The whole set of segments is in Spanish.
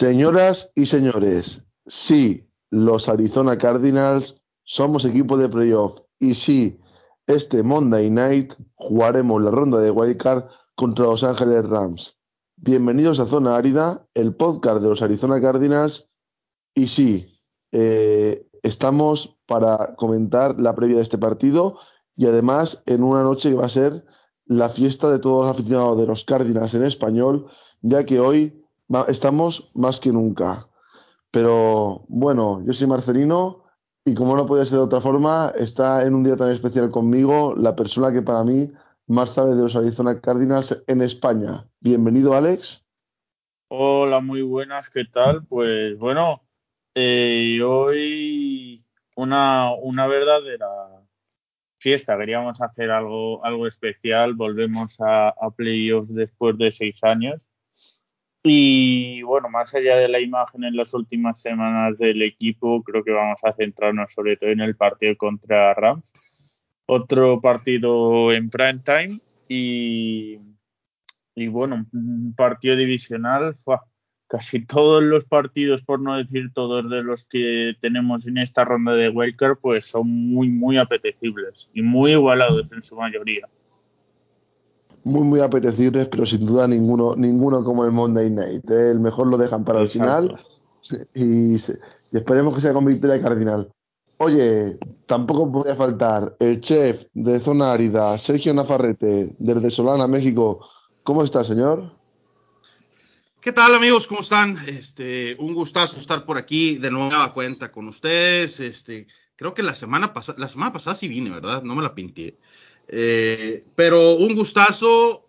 Señoras y señores, sí, los Arizona Cardinals somos equipo de playoff y sí, este Monday Night jugaremos la ronda de Wildcard contra Los Ángeles Rams. Bienvenidos a Zona Árida, el podcast de los Arizona Cardinals. Y sí, eh, estamos para comentar la previa de este partido y además en una noche que va a ser la fiesta de todos los aficionados de los Cardinals en español, ya que hoy estamos más que nunca. Pero bueno, yo soy Marcelino y como no podía ser de otra forma, está en un día tan especial conmigo la persona que para mí más sabe de los Arizona Cardinals en España. Bienvenido, Alex. Hola, muy buenas, ¿qué tal? Pues bueno, eh, hoy una, una verdadera fiesta. Queríamos hacer algo, algo especial. Volvemos a, a playoffs después de seis años. Y bueno, más allá de la imagen en las últimas semanas del equipo, creo que vamos a centrarnos sobre todo en el partido contra Rams. Otro partido en prime time y, y bueno, un partido divisional. casi todos los partidos, por no decir todos de los que tenemos en esta ronda de Walker, pues son muy, muy apetecibles y muy igualados en su mayoría muy, muy apetecibles, pero sin duda ninguno, ninguno como el Monday Night. ¿eh? El mejor lo dejan para el final y, esperemos que sea con victoria cardinal. Oye, tampoco podía faltar el chef de Zona Árida, Sergio Nafarrete, desde Solana, México. ¿Cómo está, señor? ¿Qué tal, amigos? ¿Cómo están? Este, un gustazo estar por aquí de nueva cuenta con ustedes. Este, creo que la semana pasada, la semana pasada sí vine, ¿verdad? No me la pinté. Eh, pero un gustazo.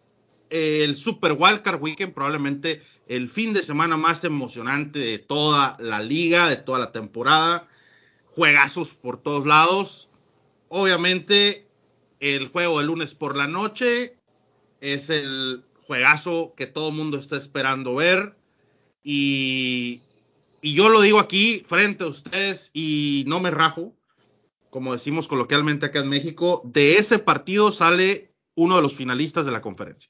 el Super Wildcard Weekend, probablemente el fin de semana más emocionante de toda la liga, de toda la temporada. Juegazos por todos lados. Obviamente, el juego de lunes por la noche es el juegazo que todo el mundo está esperando ver. Y, y yo lo digo aquí frente a ustedes y no me rajo como decimos coloquialmente acá en México, de ese partido sale uno de los finalistas de la conferencia.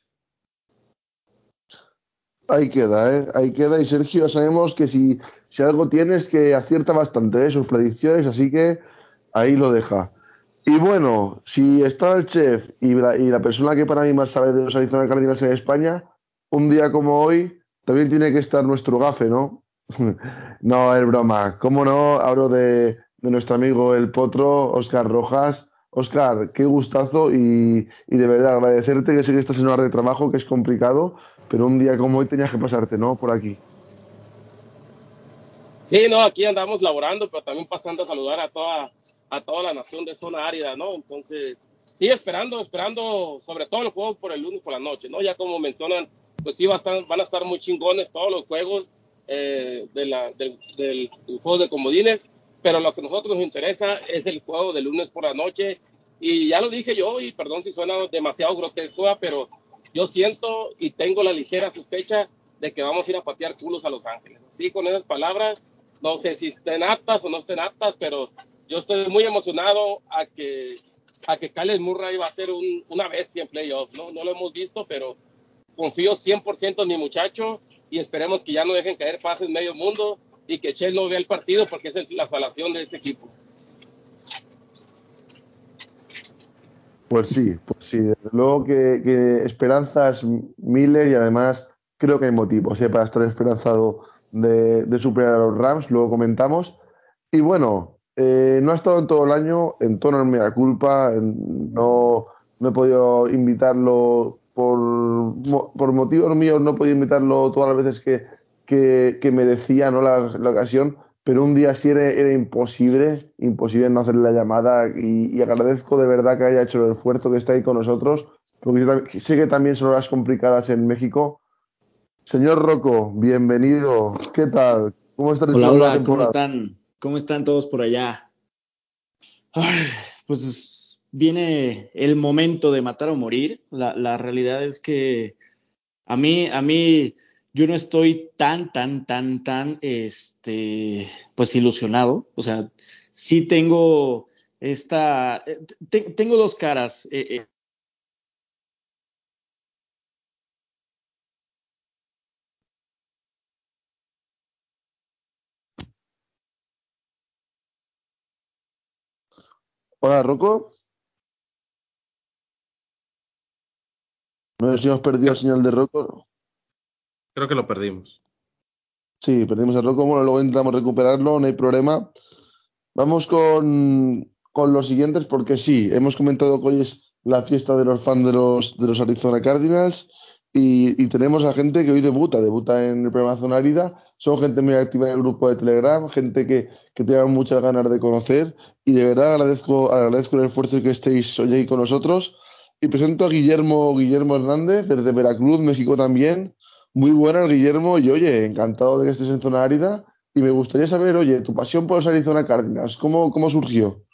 Ahí queda, ¿eh? Ahí queda. Y Sergio, sabemos que si, si algo tienes que acierta bastante ¿eh? sus predicciones, así que ahí lo deja. Y bueno, si está el chef y la, y la persona que para mí más sabe de los Arizona Cardinals en España, un día como hoy también tiene que estar nuestro gafe, ¿no? no, es broma. ¿Cómo no? Hablo de de nuestro amigo el potro Oscar Rojas. Oscar, qué gustazo y, de verdad agradecerte que sé que estás en hora de trabajo, que es complicado, pero un día como hoy tenías que pasarte, ¿no? Por aquí. Sí, no, aquí andamos laborando, pero también pasando a saludar a toda, a toda la nación de zona árida, ¿no? Entonces, sí, esperando, esperando sobre todo los juegos por el lunes por la noche, ¿no? Ya como mencionan, pues sí, van a estar muy chingones todos los juegos eh, de la, del, del juego de comodines pero lo que a nosotros nos interesa es el juego de lunes por la noche. Y ya lo dije yo, y perdón si suena demasiado grotesco, pero yo siento y tengo la ligera sospecha de que vamos a ir a patear culos a Los Ángeles. Sí, con esas palabras, no sé si estén aptas o no estén aptas, pero yo estoy muy emocionado a que, a que Kyle Murray va a ser una bestia en playoffs. ¿no? no lo hemos visto, pero confío 100% en mi muchacho y esperemos que ya no dejen caer pases medio mundo y que Chel no vea el partido porque esa es la salación de este equipo. Pues sí, pues sí, desde luego que, esperanzas Miller y además creo que hay motivos ¿eh? para estar esperanzado de, superar a los Rams, luego comentamos. Y bueno, eh, no ha estado en todo el año, en tono en mea culpa, no, no he podido invitarlo por, por motivos míos, no he podido invitarlo todas las veces que, que, merecía ¿no? La, ocasión, pero un día sí era, imposible, imposible no hacerle la llamada y, agradezco de verdad que haya hecho el esfuerzo que está ahí con nosotros, porque sé que también son horas complicadas en México. Señor Rocco, bienvenido. ¿Qué tal? ¿Cómo están? Hola, hola, ¿cómo están? ¿Cómo están todos por allá? pues viene el momento de matar o morir. La, la realidad es que a mí, a mí yo no estoy tan, tan, tan, tan, este, pues ilusionado. O sea, sí tengo esta, eh, tengo dos caras. Eh. eh. Hola, Rocco. No sé si hemos perdido señal de Rocco. Creo que lo perdimos. Sí, perdimos el Rocco. Bueno, luego intentamos recuperarlo, no hay problema. Vamos con, con los siguientes, porque sí, hemos comentado que hoy es la fiesta de los fans de los, de los Arizona Cardinals. Y, tenemos a gente que hoy debuta, debuta en el programa Zona Árida. Son gente muy activa en el grupo de Telegram, gente que, que tiene muchas ganas de conocer. Y de verdad agradezco, agradezco el esfuerzo que estéis hoy ahí con nosotros. Y presento a Guillermo, Guillermo Hernández, desde Veracruz, México también. Muy buenas, Guillermo. Y oye, encantado de que estés en Zona Árida. Y me gustaría saber, oye, tu pasión por los Arizona Cardinals, ¿cómo, cómo surgió?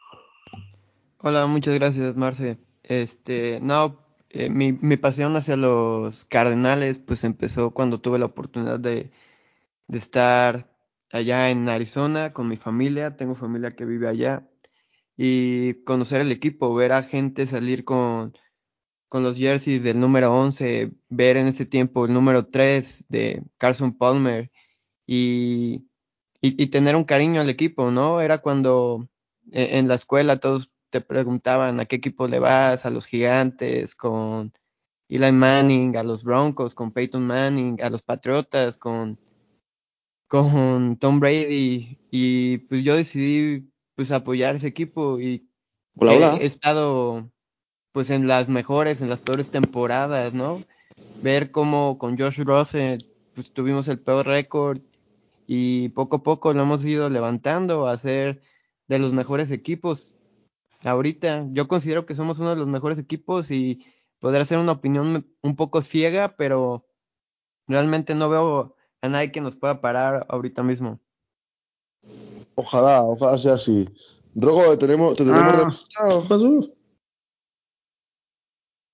Hola, muchas gracias, Marce. Este, no, eh, mi, mi, pasión hacia los Cardenales pues empezó cuando tuve la oportunidad de, de, estar allá en Arizona con mi familia, tengo familia que vive allá, y conocer el equipo, ver a gente salir con, con los jerseys del número 11, ver en ese tiempo el número 3 de Carson Palmer y, y, y tener un cariño al equipo, ¿no? Era cuando en, en la escuela todos te preguntaban a qué equipo le vas, a los gigantes, con Eli Manning, a los Broncos, con Peyton Manning, a los Patriotas, con, con Tom Brady, y pues yo decidí pues apoyar ese equipo y hola, he, hola. he estado pues en las mejores, en las peores temporadas, ¿no? Ver cómo con Josh Rosen pues tuvimos el peor récord y poco a poco lo hemos ido levantando a ser de los mejores equipos ahorita. Yo considero que somos uno de los mejores equipos y podrá ser una opinión un poco ciega, pero realmente no veo a nadie que nos pueda parar ahorita mismo. Ojalá, ojalá sea así. Rogo, ¿te tenemos, te tenemos Ah.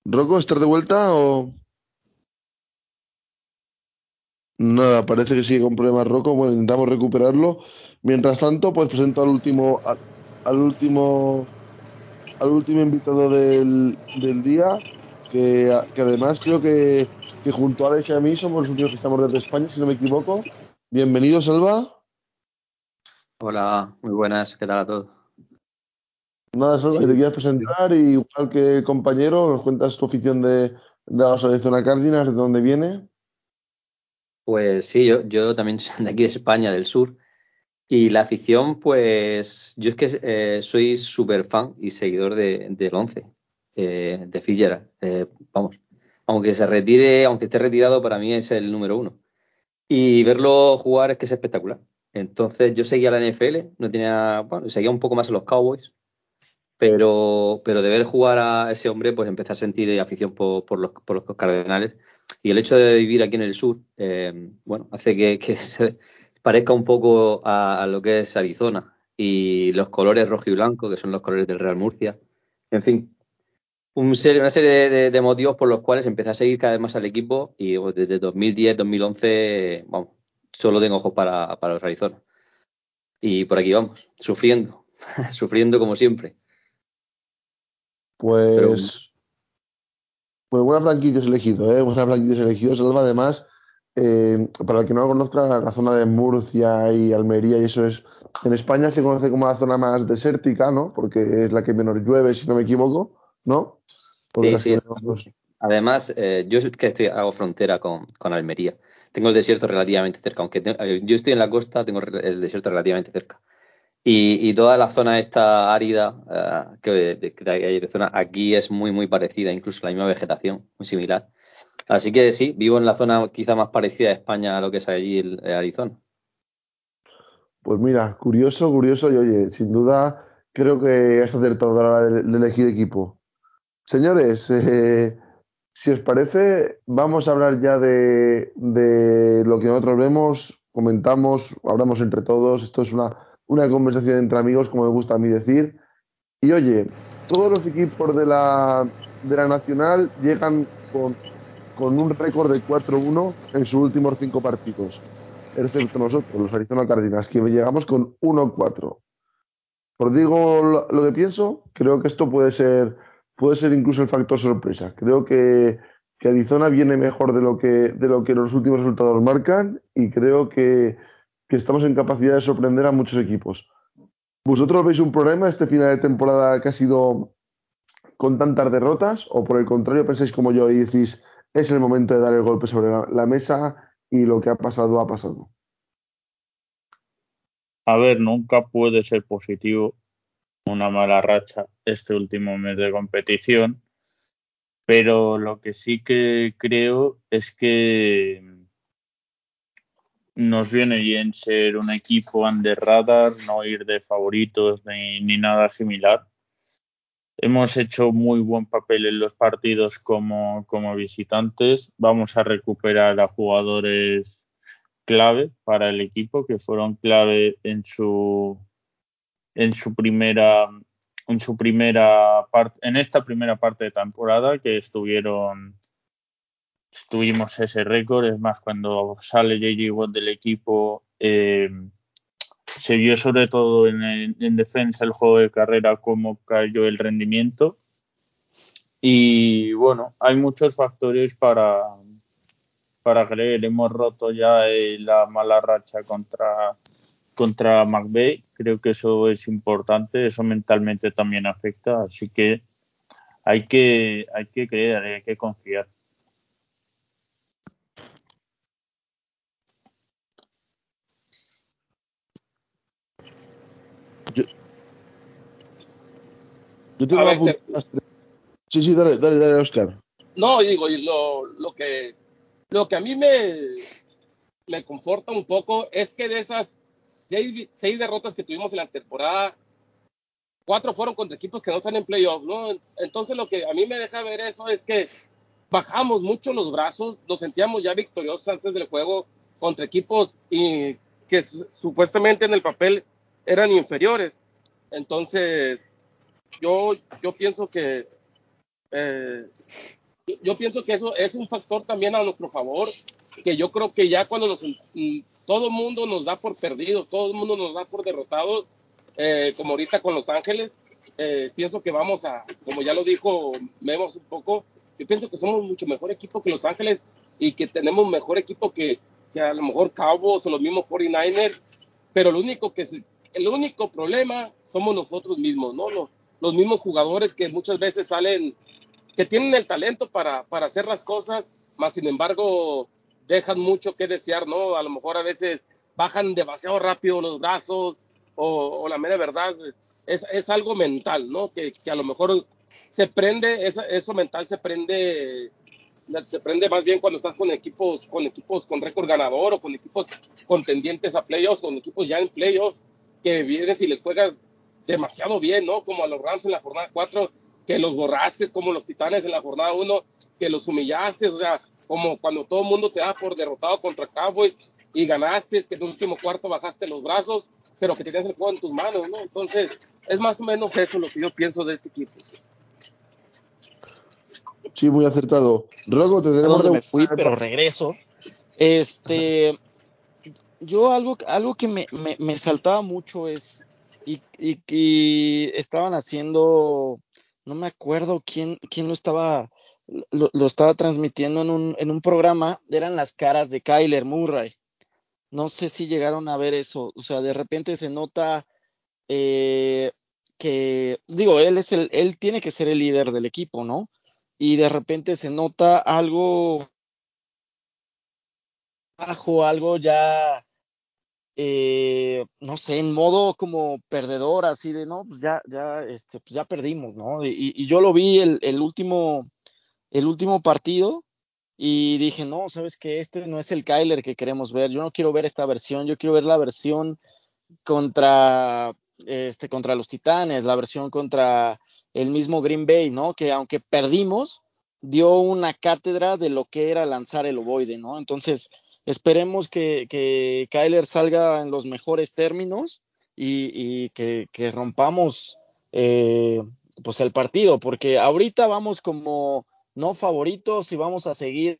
Rogo, ¿estás de vuelta o...? Nada, parece que sigue con problemas Rocco. Bueno, intentamos recuperarlo. Mientras tanto, pues presento al último, al, último, al último invitado del, del día, que, que además creo que, que junto a Alex y a mí somos los únicos que estamos desde España, si no me equivoco. Bienvenido, Salva. Hola, muy buenas, ¿qué tal a todos? Nada, Salva, Sí, que te quieras presentar y igual que el compañero, nos cuentas tu afición de, de los Arizona Cardinals, de dónde viene. Pues sí, yo, yo también soy de aquí de España, del sur. Y la afición, pues yo es que eh, soy súper fan y seguidor de, del 11, eh, de Fitzgerald. Eh, vamos, aunque se retire, aunque esté retirado, para mí es el número uno. Y verlo jugar es que es espectacular. Entonces yo seguía la NFL, no tenía, bueno, seguía un poco más a los Cowboys, pero, pero de ver jugar a ese hombre, pues empecé a sentir afición por, por, los, por los Cardenales. Y el hecho de vivir aquí en el sur, eh, bueno, hace que, que se parezca un poco a, a, lo que es Arizona. Y los colores rojo y blanco, que son los colores del Real Murcia. En fin, un serie, una serie de, de, de, motivos por los cuales empecé a seguir cada vez más al equipo. Y pues, desde 2010, 2011, vamos, solo tengo ojos para, para los Arizona. Y por aquí vamos, sufriendo, sufriendo como siempre. Pues, Pero, pues buenas franquicias elegido, ¿eh? Buenas franquicias elegido. Salva además, eh, para el que no lo conozca, la zona de Murcia y Almería y eso es... En España se conoce como la zona más desértica, ¿no? Porque es la que menos llueve, si no me equivoco, ¿no? Sí, sí. Menos... Además, eh, yo que estoy, hago frontera con, con, Almería. Tengo el desierto relativamente cerca. Aunque te, eh, yo estoy en la costa, tengo el desierto relativamente cerca. Y, y, toda la zona esta árida uh, que de, de, zona aquí es muy muy parecida, incluso la misma vegetación, muy similar. Así que sí, vivo en la zona quizá más parecida a España a lo que es allí el, Arizona. Pues mira, curioso, curioso y oye, sin duda creo que has acertado a la hora de, de elegir equipo. Señores, eh, si os parece, vamos a hablar ya de, de lo que nosotros vemos, comentamos, hablamos entre todos. Esto es una una conversación entre amigos, como me gusta a mí decir. Y oye, todos los equipos de la, de la Nacional llegan con, con un récord de 4-1 en sus últimos cinco partidos, excepto nosotros, los Arizona Cardinals, que llegamos con 1-4. Os digo lo, lo, que pienso, creo que esto puede ser, puede ser incluso el factor sorpresa. Creo que, que Arizona viene mejor de lo que, de lo que los últimos resultados marcan y creo que que estamos en capacidad de sorprender a muchos equipos. ¿Vosotros veis un problema este final de temporada que ha sido con tantas derrotas? ¿O por el contrario pensáis como yo y decís, es el momento de dar el golpe sobre la, la mesa y lo que ha pasado ha pasado? A ver, nunca puede ser positivo una mala racha este último mes de competición, pero lo que sí que creo es que nos viene bien ser un equipo under radar, no ir de favoritos ni, ni nada similar. Hemos hecho muy buen papel en los partidos como, como visitantes. Vamos a recuperar a jugadores clave para el equipo que fueron clave en su en su primera en su primera parte en esta primera parte de temporada que estuvieron tuvimos ese récord es más cuando sale JJ Watt del equipo eh, se vio sobre todo en, en, defensa el juego de carrera cómo cayó el rendimiento y bueno hay muchos factores para para creer hemos roto ya eh, la mala racha contra contra McVeigh. Creo que eso es importante, eso mentalmente también afecta, así que hay que, hay que creer, hay que confiar. Yo tengo ver, se- Sí, sí, dale, dale, dale, Oscar. No, digo, y lo, lo que lo que a mí me, me conforta un poco es que de esas seis, seis derrotas que tuvimos en la temporada, cuatro fueron contra equipos que no están en playoff, ¿no? Entonces lo que a mí me deja ver eso es que bajamos mucho los brazos, nos sentíamos ya victoriosos antes del juego contra equipos y que supuestamente en el papel eran inferiores. Entonces, yo, yo pienso que eh, yo- pienso que eso es un factor también a nuestro favor, que yo creo que ya cuando nos, mm, todo el mundo nos da por perdidos, todo el mundo nos da por derrotados, eh, como ahorita con Los Ángeles, eh, pienso que vamos a, como ya lo dijo Memos un poco, yo pienso que somos mucho mejor equipo que Los Ángeles y que tenemos mejor equipo que, que a lo mejor Cowboys o los mismos 49ers, pero lo único que el único problema somos nosotros mismos, ¿no? Los, los mismos jugadores que muchas veces salen que tienen el talento para, para hacer las cosas, más sin embargo dejan mucho que desear, ¿no? A lo mejor a veces bajan demasiado rápido los brazos o, o la mera verdad es, es algo mental, ¿no? Que, que a lo mejor se prende, esa- eso mental se prende se prende más bien cuando estás con equipos con equipos con récord ganador o con equipos contendientes a playoffs, con equipos ya en playoffs que vienes y les juegas demasiado bien, ¿no? Como a los Rams en la jornada 4, que los borraste, como los Titanes en la jornada 1, que los humillaste, o sea, como cuando todo el mundo te da por derrotado contra Cowboys y ganaste, que en el último cuarto bajaste los brazos, pero que tenías el juego en tus manos, ¿no? Entonces, es más o menos eso lo que yo pienso de este equipo. Sí, muy acertado. Rogo, te tenemos me fui, pero regreso. Este, yo algo, algo que me, me, me saltaba mucho es, y, y, estaban haciendo, no me acuerdo quién, quién lo estaba, lo, lo estaba transmitiendo en un, en un programa, eran las caras de Kyler Murray. No sé si llegaron a ver eso, o sea, de repente se nota eh, que, digo, él es el, él tiene que ser el líder del equipo, ¿no? Y de repente se nota algo bajo, algo ya, eh, no sé, en modo como perdedor, así de, no, pues ya, ya, este, pues ya perdimos, ¿no? Y, y yo lo vi el, el último, el último partido y dije, no, sabes que este no es el Kyler que queremos ver, yo no quiero ver esta versión, yo quiero ver la versión contra, este, contra los Titanes, la versión contra el mismo Green Bay, ¿no? Que aunque perdimos, dio una cátedra de lo que era lanzar el ovoide, ¿no? Entonces, esperemos que, que Kyler salga en los mejores términos y, y que, que, rompamos eh, pues el partido, porque ahorita vamos como no favoritos y vamos a seguir.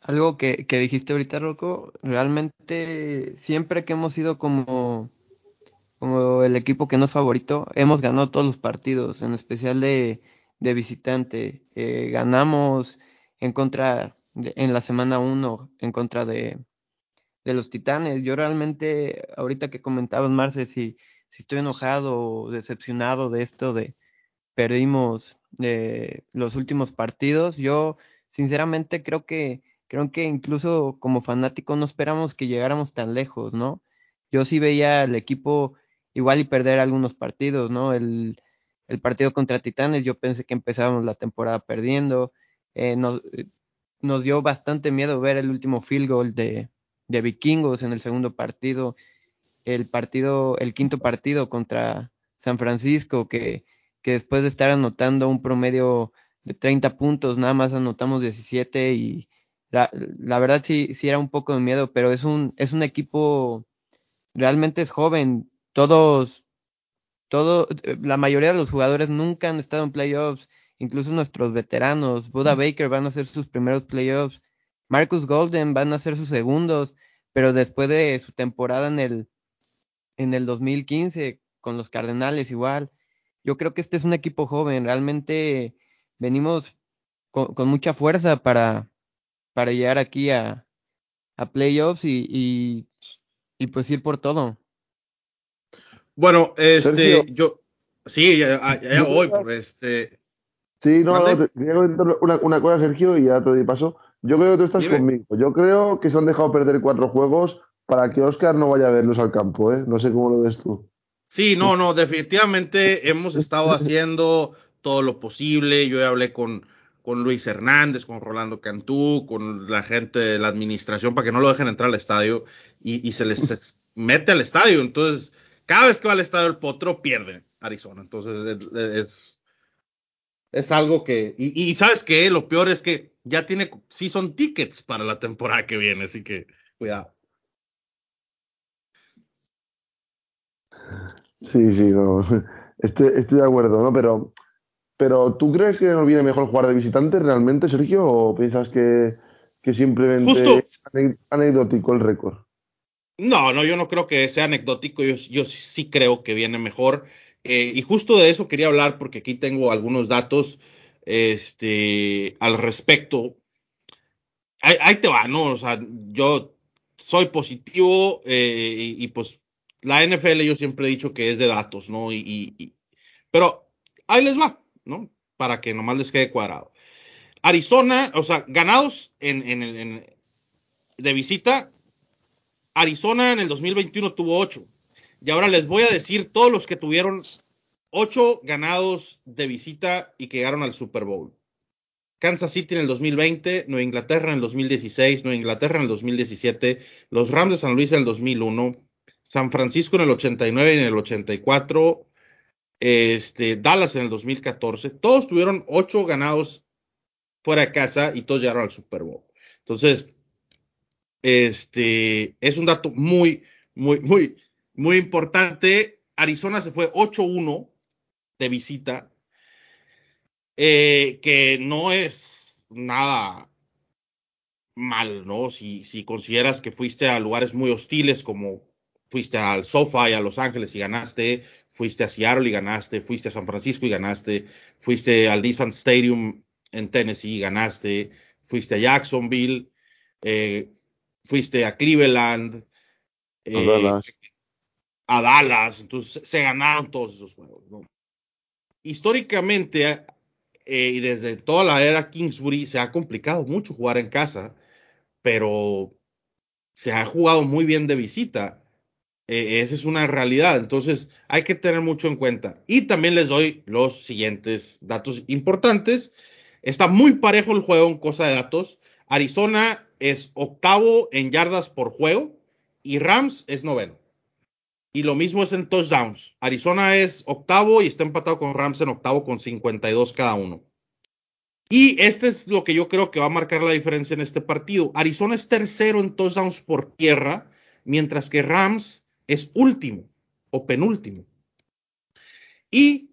Algo que, que dijiste ahorita, Rocco, realmente siempre que hemos sido como, como el equipo que no es favorito, hemos ganado todos los partidos, en especial de, de visitante. Eh, ganamos en contra, en la semana 1, en contra de, de los Titanes. Yo realmente, ahorita que comentabas, Marce, si, si estoy enojado o decepcionado de esto de perdimos eh, los últimos partidos, yo sinceramente creo que creo que incluso como fanático no esperamos que llegáramos tan lejos, ¿no? Yo sí veía al equipo igual y perder algunos partidos, ¿no? El, el partido contra Titanes, yo pensé que empezábamos la temporada perdiendo. Eh, nos, eh, nos, dio bastante miedo ver el último field goal de, de, Vikingos en el segundo partido. El partido, el quinto partido contra San Francisco, que, que después de estar anotando un promedio de 30 puntos, nada más anotamos 17 y la, la verdad sí, sí era un poco de miedo, pero es un, es un equipo, realmente es joven, todos todo, eh, la mayoría de los jugadores nunca han estado en playoffs, incluso nuestros veteranos. Buda Baker van a hacer sus primeros playoffs, Marcus Golden van a hacer sus segundos, pero después de su temporada en el, en el 2015 con los Cardenales igual. Yo creo que este es un equipo joven, realmente venimos con, mucha fuerza para, para llegar aquí a, a playoffs y, y, y pues ir por todo. Bueno, este, yo, sí, ya, voy por este. Sí, no, no, quería comentar una, una, cosa, Sergio, y ya te doy paso. Yo creo que tú estás conmigo. Yo creo que se han dejado perder cuatro juegos para que Oscar no vaya a verlos al campo, ¿eh? No sé cómo lo ves tú. Sí, no, no, definitivamente hemos estado haciendo todo lo posible. Yo ya hablé con, con Luis Hernández, con Rolando Cantú, con la gente de la administración para que no lo dejen entrar al estadio y, y se les mete al estadio. Entonces, cada vez que va al estadio el Potro, pierde Arizona. Entonces es, es algo que. Y, sabes qué, lo peor es que ya tiene sí son tickets para la temporada que viene, así que cuidado. Sí, sí, no. Estoy, estoy de acuerdo, ¿no? Pero, pero ¿tú crees que nos viene mejor jugar de visitante realmente, Sergio? ¿O piensas que, que simplemente es anecdótico el récord? No, no, yo no creo que sea anecdótico, yo, sí creo que viene mejor. Eh, y justo de eso quería hablar porque aquí tengo algunos datos este, al respecto. Ahí, te va, ¿no? O sea, yo soy positivo eh, y, pues la NFL yo siempre he dicho que es de datos, ¿no? Y, pero ahí les va, ¿no? Para que nomás les quede cuadrado. Arizona, o sea, ganados en, en de visita, Arizona en el 2021 tuvo 8. Y ahora les voy a decir todos los que tuvieron 8 ganados de visita y que llegaron al Super Bowl. Kansas City en el 2020, Nueva Inglaterra en el 2016, Nueva Inglaterra en el 2017, los Rams de San Luis en el 2001, San Francisco en el 89 y en el 84, este, Dallas en el 2014. Todos tuvieron 8 ganados fuera de casa y todos llegaron al Super Bowl. Entonces, este, es un dato muy, muy, muy, muy importante. Arizona se fue 8-1 de visita, eh, que no es nada mal, ¿no? Si, si consideras que fuiste a lugares muy hostiles como fuiste al SoFi, a Los Ángeles y ganaste, fuiste a Seattle y ganaste, fuiste a San Francisco y ganaste, fuiste al Nissan Stadium en Tennessee y ganaste, fuiste a Jacksonville, eh, fuiste a Cleveland, a, Dallas. entonces se ganaron todos esos juegos. Históricamente eh, y desde toda la era Kingsbury se ha complicado mucho jugar en casa, pero se ha jugado muy bien de visita. Eh, esa es una realidad, entonces hay que tener mucho en cuenta. Y también les doy los siguientes datos importantes. Está muy parejo el juego en cosa de datos. Arizona es octavo en yardas por juego y Rams es noveno. Y lo mismo es en touchdowns. Arizona es octavo y está empatado con Rams en octavo con 52 cada uno. Y este es lo que yo creo que va a marcar la diferencia en este partido. Arizona es tercero en touchdowns por tierra, mientras que Rams es último o penúltimo. Y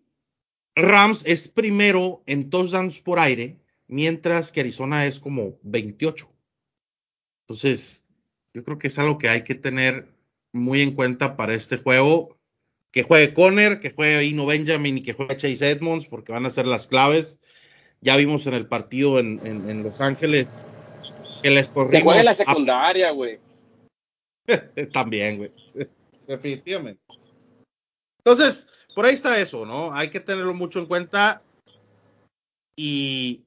Rams es primero en touchdowns por aire, mientras que Arizona es como 28. Entonces, yo creo que es algo que hay que tener muy en cuenta para este juego. Que juegue Conner, que juegue Ino Benjamin y que juegue Chase Edmonds, porque van a ser las claves. Ya vimos en el partido en, Los Ángeles que les corrimos. Que juegue la secundaria, güey. También, güey. Definitivamente. Entonces, por ahí está eso, ¿no? Hay que tenerlo mucho en cuenta. Y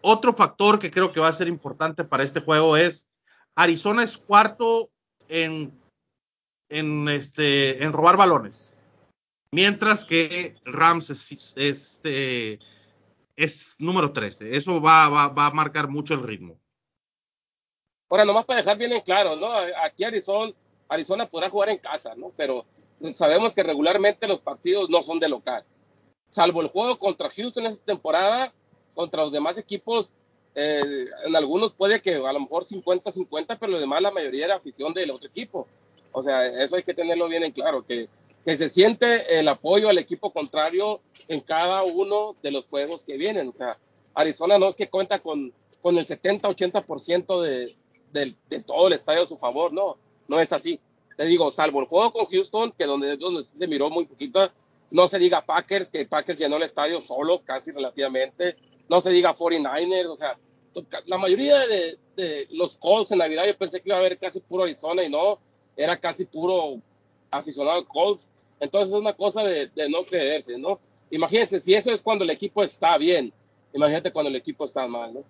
otro factor que creo que va a ser importante para este juego es Arizona es cuarto en, en, este, en robar balones. Mientras que Rams es, este, es número 13. Eso va, a marcar mucho el ritmo. Ahora, nomás para dejar bien en claro, ¿no? Aquí Arizona, Arizona podrá jugar en casa, ¿no? Pero sabemos que regularmente los partidos no son de local. Salvo el juego contra Houston esta temporada, contra los demás equipos, eh, en algunos puede que a lo mejor 50-50, pero lo demás la mayoría era afición del otro equipo. O sea, eso hay que tenerlo bien en claro, que, que se siente el apoyo al equipo contrario en cada uno de los juegos que vienen. O sea, Arizona no es que cuenta con, con el 70-80% de, de, de, todo el estadio a su favor, no, no es así. Te digo, salvo el juego con Houston, que donde, donde se miró muy poquito, no se diga Packers, que Packers llenó el estadio solo, casi relativamente, no se diga 49ers, o sea, la mayoría de, de los calls en Navidad yo pensé que iba a haber casi puro Arizona y no, era casi puro aficionado calls. Entonces es una cosa de, de, no creerse, ¿no? Imagínense, si eso es cuando el equipo está bien, imagínate cuando el equipo está mal, ¿no?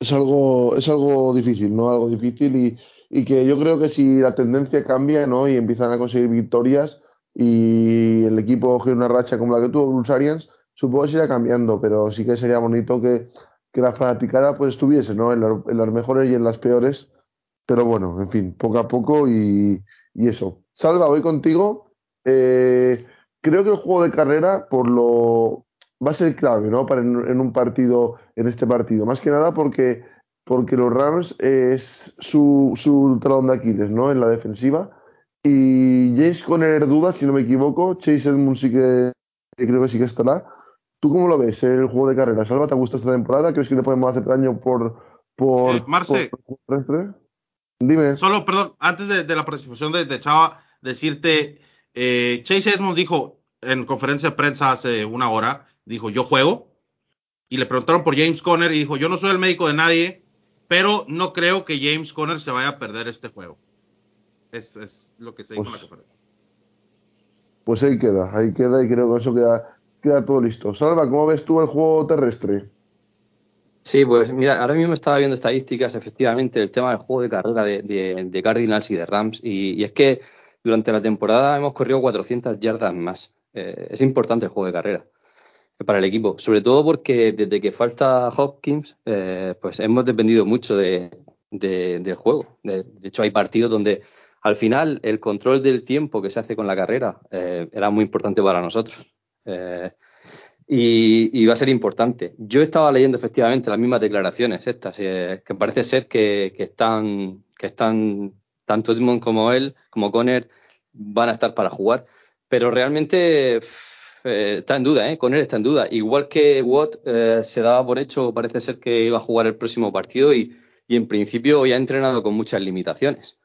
Es algo, es algo difícil, ¿no? Algo difícil y, y que yo creo que si la tendencia cambia, ¿no? Y empiezan a conseguir victorias y el equipo coge una racha como la que tuvo Bruce Arians, supongo que se irá cambiando, pero sí que sería bonito que, que la fanaticada pues estuviese. En, la, las mejores y en las peores. Pero bueno, en fin, poco a poco y, eso. Salva, voy contigo. Eh, creo que el juego de carrera, por lo va a ser clave, ¿no? Para en, un partido, en este partido. Más que nada porque, porque los Rams es su, su talón de Aquiles, ¿no? En la defensiva. Y James Conner duda, si no me equivoco. Chase Edmund sí que creo que sí que estará. ¿Tú cómo lo ves el juego de carrera? Salva, ¿te gusta esta temporada? ¿Crees que le podemos hacer daño por. por eh, Marce, por, Dime. Solo, perdón, antes de, de la participación de, de, Chava, decirte: eh, Chase Edmund dijo en conferencia de prensa hace una hora, dijo: Yo juego. Y le preguntaron por James Conner y dijo: Yo no soy el médico de nadie, pero no creo que James Conner se vaya a perder este juego. Es, es lo que se dijo pues, en la conferencia. Pues ahí queda, ahí queda y creo que eso queda queda todo listo. Salva, ¿cómo ves tú el juego terrestre? Sí, pues mira, ahora mismo estaba viendo estadísticas, efectivamente, el tema del juego de carrera de, Cardinals y de Rams, y, es que durante la temporada hemos corrido 400 yardas más. Eh, es importante el juego de carrera para el equipo, sobre todo porque desde que falta Hopkins, eh, pues hemos dependido mucho de, del juego. De, hecho, hay partidos donde al final el control del tiempo que se hace con la carrera eh, era muy importante para nosotros. Eh, y, y, va a ser importante. Yo estaba leyendo efectivamente las mismas declaraciones estas, eh, que parece ser que, están, que están, tanto Edmond como él, como Conner, van a estar para jugar, pero realmente eh, está en duda, ¿eh? Conner está en duda. Igual que Watt se daba por hecho, parece ser que iba a jugar el próximo partido y, y en principio ya ha entrenado con muchas limitaciones.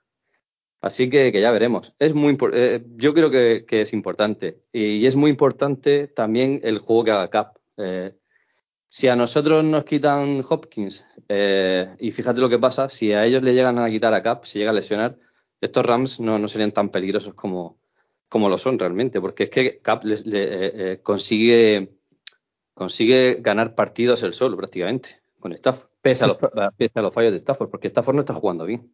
Así que, que, ya veremos. Es muy eh, yo creo que, que, es importante. Y, y, es muy importante también el juego que haga Cap. Eh, si a nosotros nos quitan Hopkins, eh, y fíjate lo que pasa, si a ellos le llegan a quitar a Cap, si llega a lesionar, estos Rams no, no serían tan peligrosos como, como lo son realmente, porque es que Cap les, le, eh, consigue, consigue ganar partidos él solo prácticamente con Stafford, pese a, los, pese a los fallos de Stafford, porque Stafford no está jugando bien.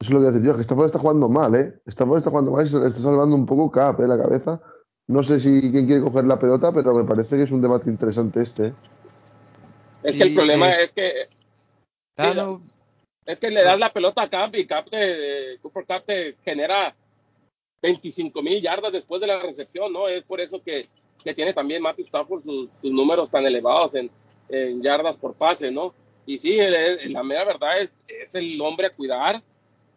Eso es lo que decir yo, que Stafford está jugando mal, ¿eh? Stafford está jugando mal y se está salvando un poco Cap, ¿eh? La cabeza. No sé si quién quiere coger la pelota, pero me parece que es un debate interesante este. ¿eh? Es que el problema es, es que. Claro. Es que le das la pelota a Cap y Cap te, Cooper Cap te genera 25 mil yardas después de la recepción, ¿no? Es por eso que, que tiene también Matthew Stafford sus, sus números tan elevados en, en, yardas por pase, ¿no? Y sí, la mera verdad es, es el hombre a cuidar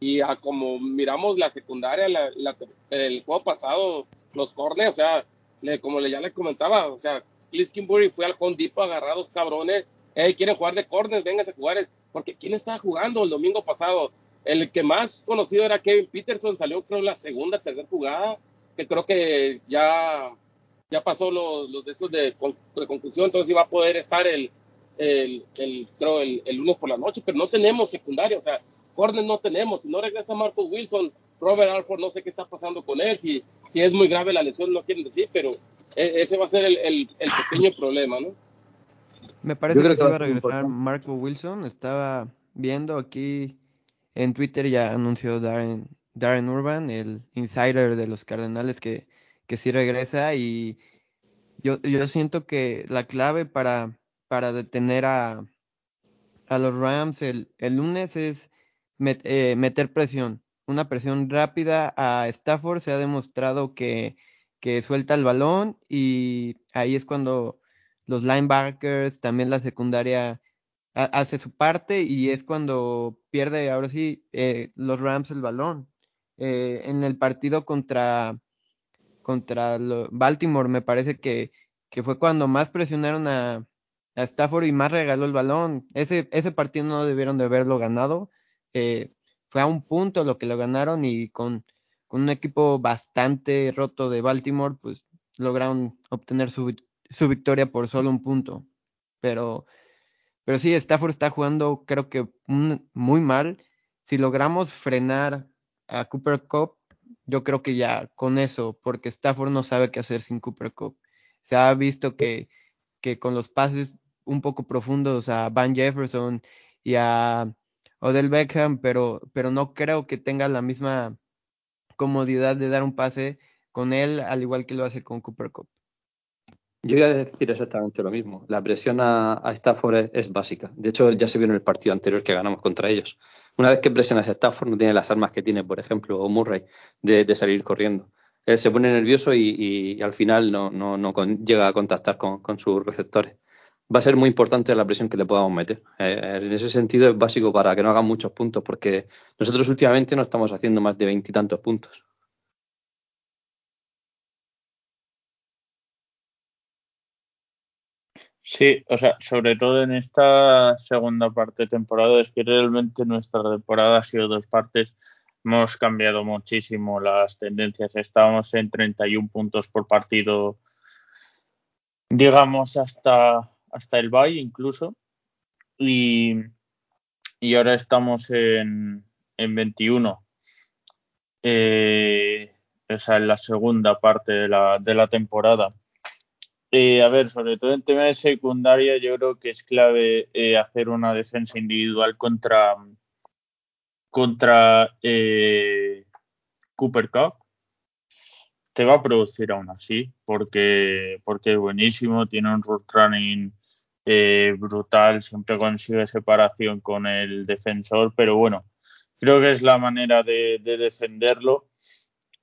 y a como miramos la secundaria, la, la, el juego pasado, los corners, o sea, le, como le, ya le comentaba, o sea, Cliff Kimbury fue al Home Depot a agarrar a cabrones, hey, quieren jugar de corners, vénganse a jugar, porque ¿quién estaba jugando el domingo pasado? El que más conocido era Kevin Peterson, salió creo la segunda, tercera jugada, que creo que ya, ya pasó los, los de estos de, de conclusión, entonces iba a poder estar el, el, el, creo, el, el lunes por la noche, pero no tenemos secundaria, o sea, corner no tenemos. Si no regresa Marco Wilson, Robert Alford, no sé qué está pasando con él, si, si es muy grave la lesión, no quieren decir, pero e- ese va a ser el, el, el pequeño problema, ¿no? Me parece Yo creo que, que va a regresar. Marco Wilson. Estaba viendo aquí en Twitter, ya anunció Darren, Darren Urban, el insider de los Cardenales, que, que sí regresa. Y yo, yo siento que la clave para, para detener a, a los Rams el, el lunes es eh, meter presión. Una presión rápida a Stafford. Se ha demostrado que, que suelta el balón y ahí es cuando los linebackers, también la secundaria ha- hace su parte y es cuando pierde ahora sí eh, los Rams el balón. Eh, en el partido contra, contra Baltimore me parece que, que fue cuando más presionaron a, a Stafford y más regaló el balón. Ese, ese partido no debieron de haberlo ganado. Fue a un punto lo que lo ganaron y con, con un equipo bastante roto de Baltimore, pues lograron obtener su, su victoria por solo un punto. Pero pero sí, Stafford está jugando, creo que muy mal. Si logramos frenar a Cooper Cup, yo creo que ya con eso, porque Stafford no sabe qué hacer sin Cooper Cup. Se ha visto que, que con los pases un poco profundos a Van Jefferson y a Odell Beckham, pero, pero no creo que tenga la misma comodidad de dar un pase con él, al igual que lo hace con Cooper Cup. Yo voy a decir exactamente lo mismo. La presión a, a Stafford es, básica. De hecho, ya se vio en el partido anterior que ganamos contra ellos. Una vez que presionas a Stafford, no tiene las armas que tiene, por ejemplo, o Murray, de, salir corriendo. Él se pone nervioso y, al final no, no- no llega a contactar con, con sus receptores. Va a ser muy importante la presión que le podamos meter. Eh, en ese sentido es básico para que no hagan muchos puntos, porque nosotros últimamente no estamos haciendo más de veintitantos puntos. Sí, o sea, sobre todo en esta segunda parte de temporada, es que realmente nuestra temporada ha sido dos partes. Hemos cambiado muchísimo las tendencias. Estábamos en 31 puntos por partido, digamos, hasta, hasta el bye incluso. Y, y ahora estamos en, en 21. Eh, o sea, en la segunda parte de la, de la temporada. Eh, a ver, sobre todo en tema de secundaria, yo creo que es clave eh, hacer una defensa individual contra, contra eh, Cooper Cup. Te va a producir aún así, porque, porque es buenísimo, tiene un route running eh, brutal, siempre consigue separación con el defensor, pero bueno, creo que es la manera de, de defenderlo.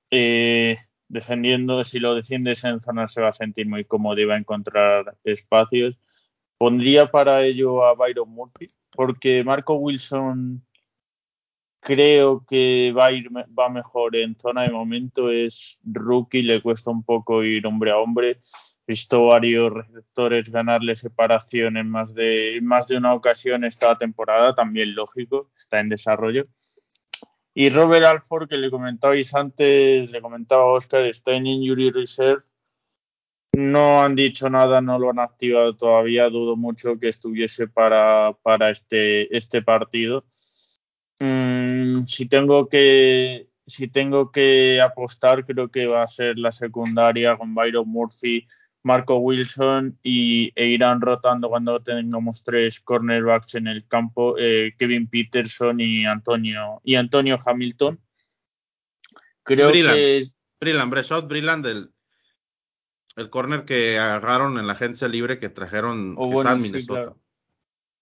Eh, defendiendo, si lo defiendes en zona se va a sentir muy cómodo y va a encontrar espacios. Pondría para ello a Byron Murphy, porque Marco Wilson creo que va a ir va mejor en zona de momento, es rookie, le cuesta un poco ir hombre a hombre. Visto varios receptores ganarle separación en más de, más de una ocasión esta temporada, también lógico, está en desarrollo. Y Robert Alford, que le comentabais antes, le comentaba Oscar, está en Injury Reserve. No han dicho nada, no lo han activado todavía. Dudo mucho que estuviese para, para este, este partido. Mm, si tengo que si tengo que apostar, creo que va a ser la secundaria con Byron Murphy, Marco Wilson y, e irán rotando cuando tengamos tres cornerbacks en el campo, eh, Kevin Peterson y Antonio y Antonio Hamilton. Creo Brilland. que Brilland, Brilland, el, el corner que agarraron en la agencia libre que trajeron o que bueno, sí, Minnesota. claro.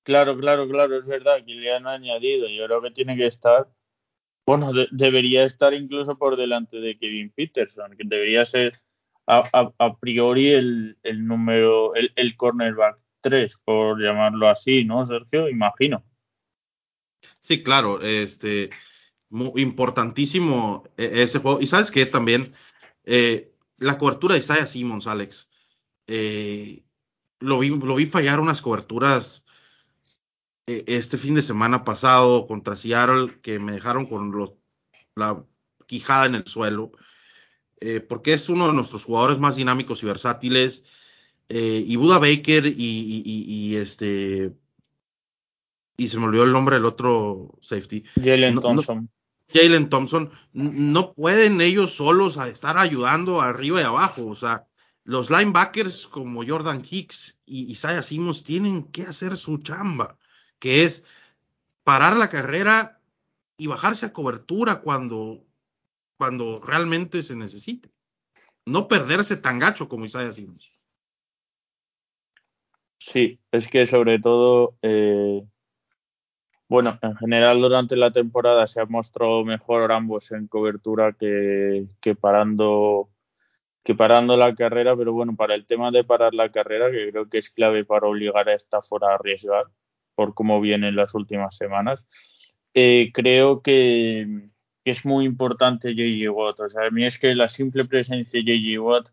Claro, claro, claro, es verdad que le han añadido. Yo creo que tiene que estar, bueno, de- debería estar incluso por delante de Kevin Peterson, que debería ser a, a- a priori el, el número, el, el cornerback 3, por llamarlo así, ¿no, Sergio? Imagino. Sí, claro, este, muy importantísimo eh, ese juego. Y sabes que también eh, la cobertura de Isaiah Simmons, Alex, eh, lo vi, lo vi fallar unas coberturas eh, este fin de semana pasado contra Seattle que me dejaron con los, la quijada en el suelo, eh, porque es uno de nuestros jugadores más dinámicos y versátiles. eh, y Buda Baker y, y, y, y, este y se me olvidó el nombre del otro safety. Jalen No- no- Thompson. Jalen Thompson, no pueden ellos solos a estar ayudando arriba y abajo. O sea, los linebackers como Jordan Hicks y Isaiah Simmons tienen que hacer su chamba, que es parar la carrera y bajarse a cobertura cuando, cuando realmente se necesite. No perderse tan gacho como Isaiah Simmons. Sí, es que sobre todo, eh, bueno, en general durante la temporada se han mostrado mejor ambos en cobertura que, que parando que parando la carrera, pero bueno, para el tema de parar la carrera, que creo que es clave para obligar a Stafford a arriesgar por cómo vienen las últimas semanas, eh, creo que, que es muy importante J.J. Watt. O sea, a mí es que la simple presencia de J.J. Watt,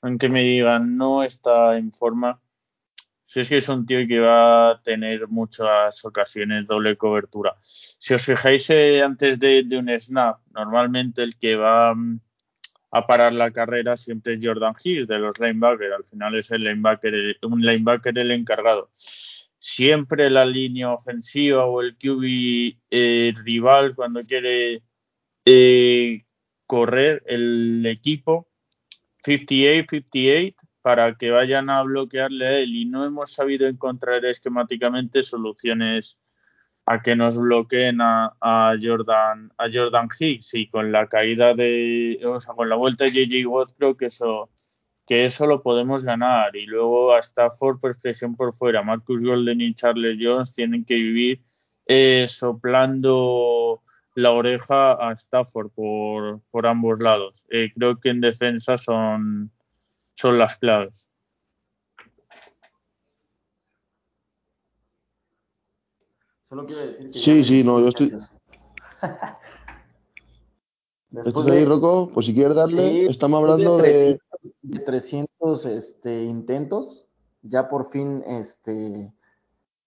aunque me digan no está en forma, si es que es un tío que va a tener muchas ocasiones doble cobertura. Si os fijáis eh, antes de, un snap, normalmente el que va mm, a parar la carrera siempre es Jordan Hicks de los linebackers. Al final es el linebacker, el- un linebacker el encargado. Siempre la línea ofensiva o el QB eh, rival cuando quiere eh, correr el equipo 58-58 para que vayan a bloquearle a él. Y no hemos sabido encontrar esquemáticamente soluciones a que nos bloqueen a, Jordan a Jordan Hicks. Y con la caída de o sea con la vuelta de JJ Watt creo que eso que eso lo podemos ganar. Y luego a Stafford por presión por fuera. Marcus Golden y Charles Jones tienen que vivir eh, soplando la oreja a Stafford por, por ambos lados. Eh, creo que en defensa son, son las claves. Solo quiero decir que. Sí, sí, no, yo estoy-. ¿Estás ahí, de- Rocco? Pues si quieres darle, Sí, estamos hablando de... 300, de 300 este, intentos, ya por fin este,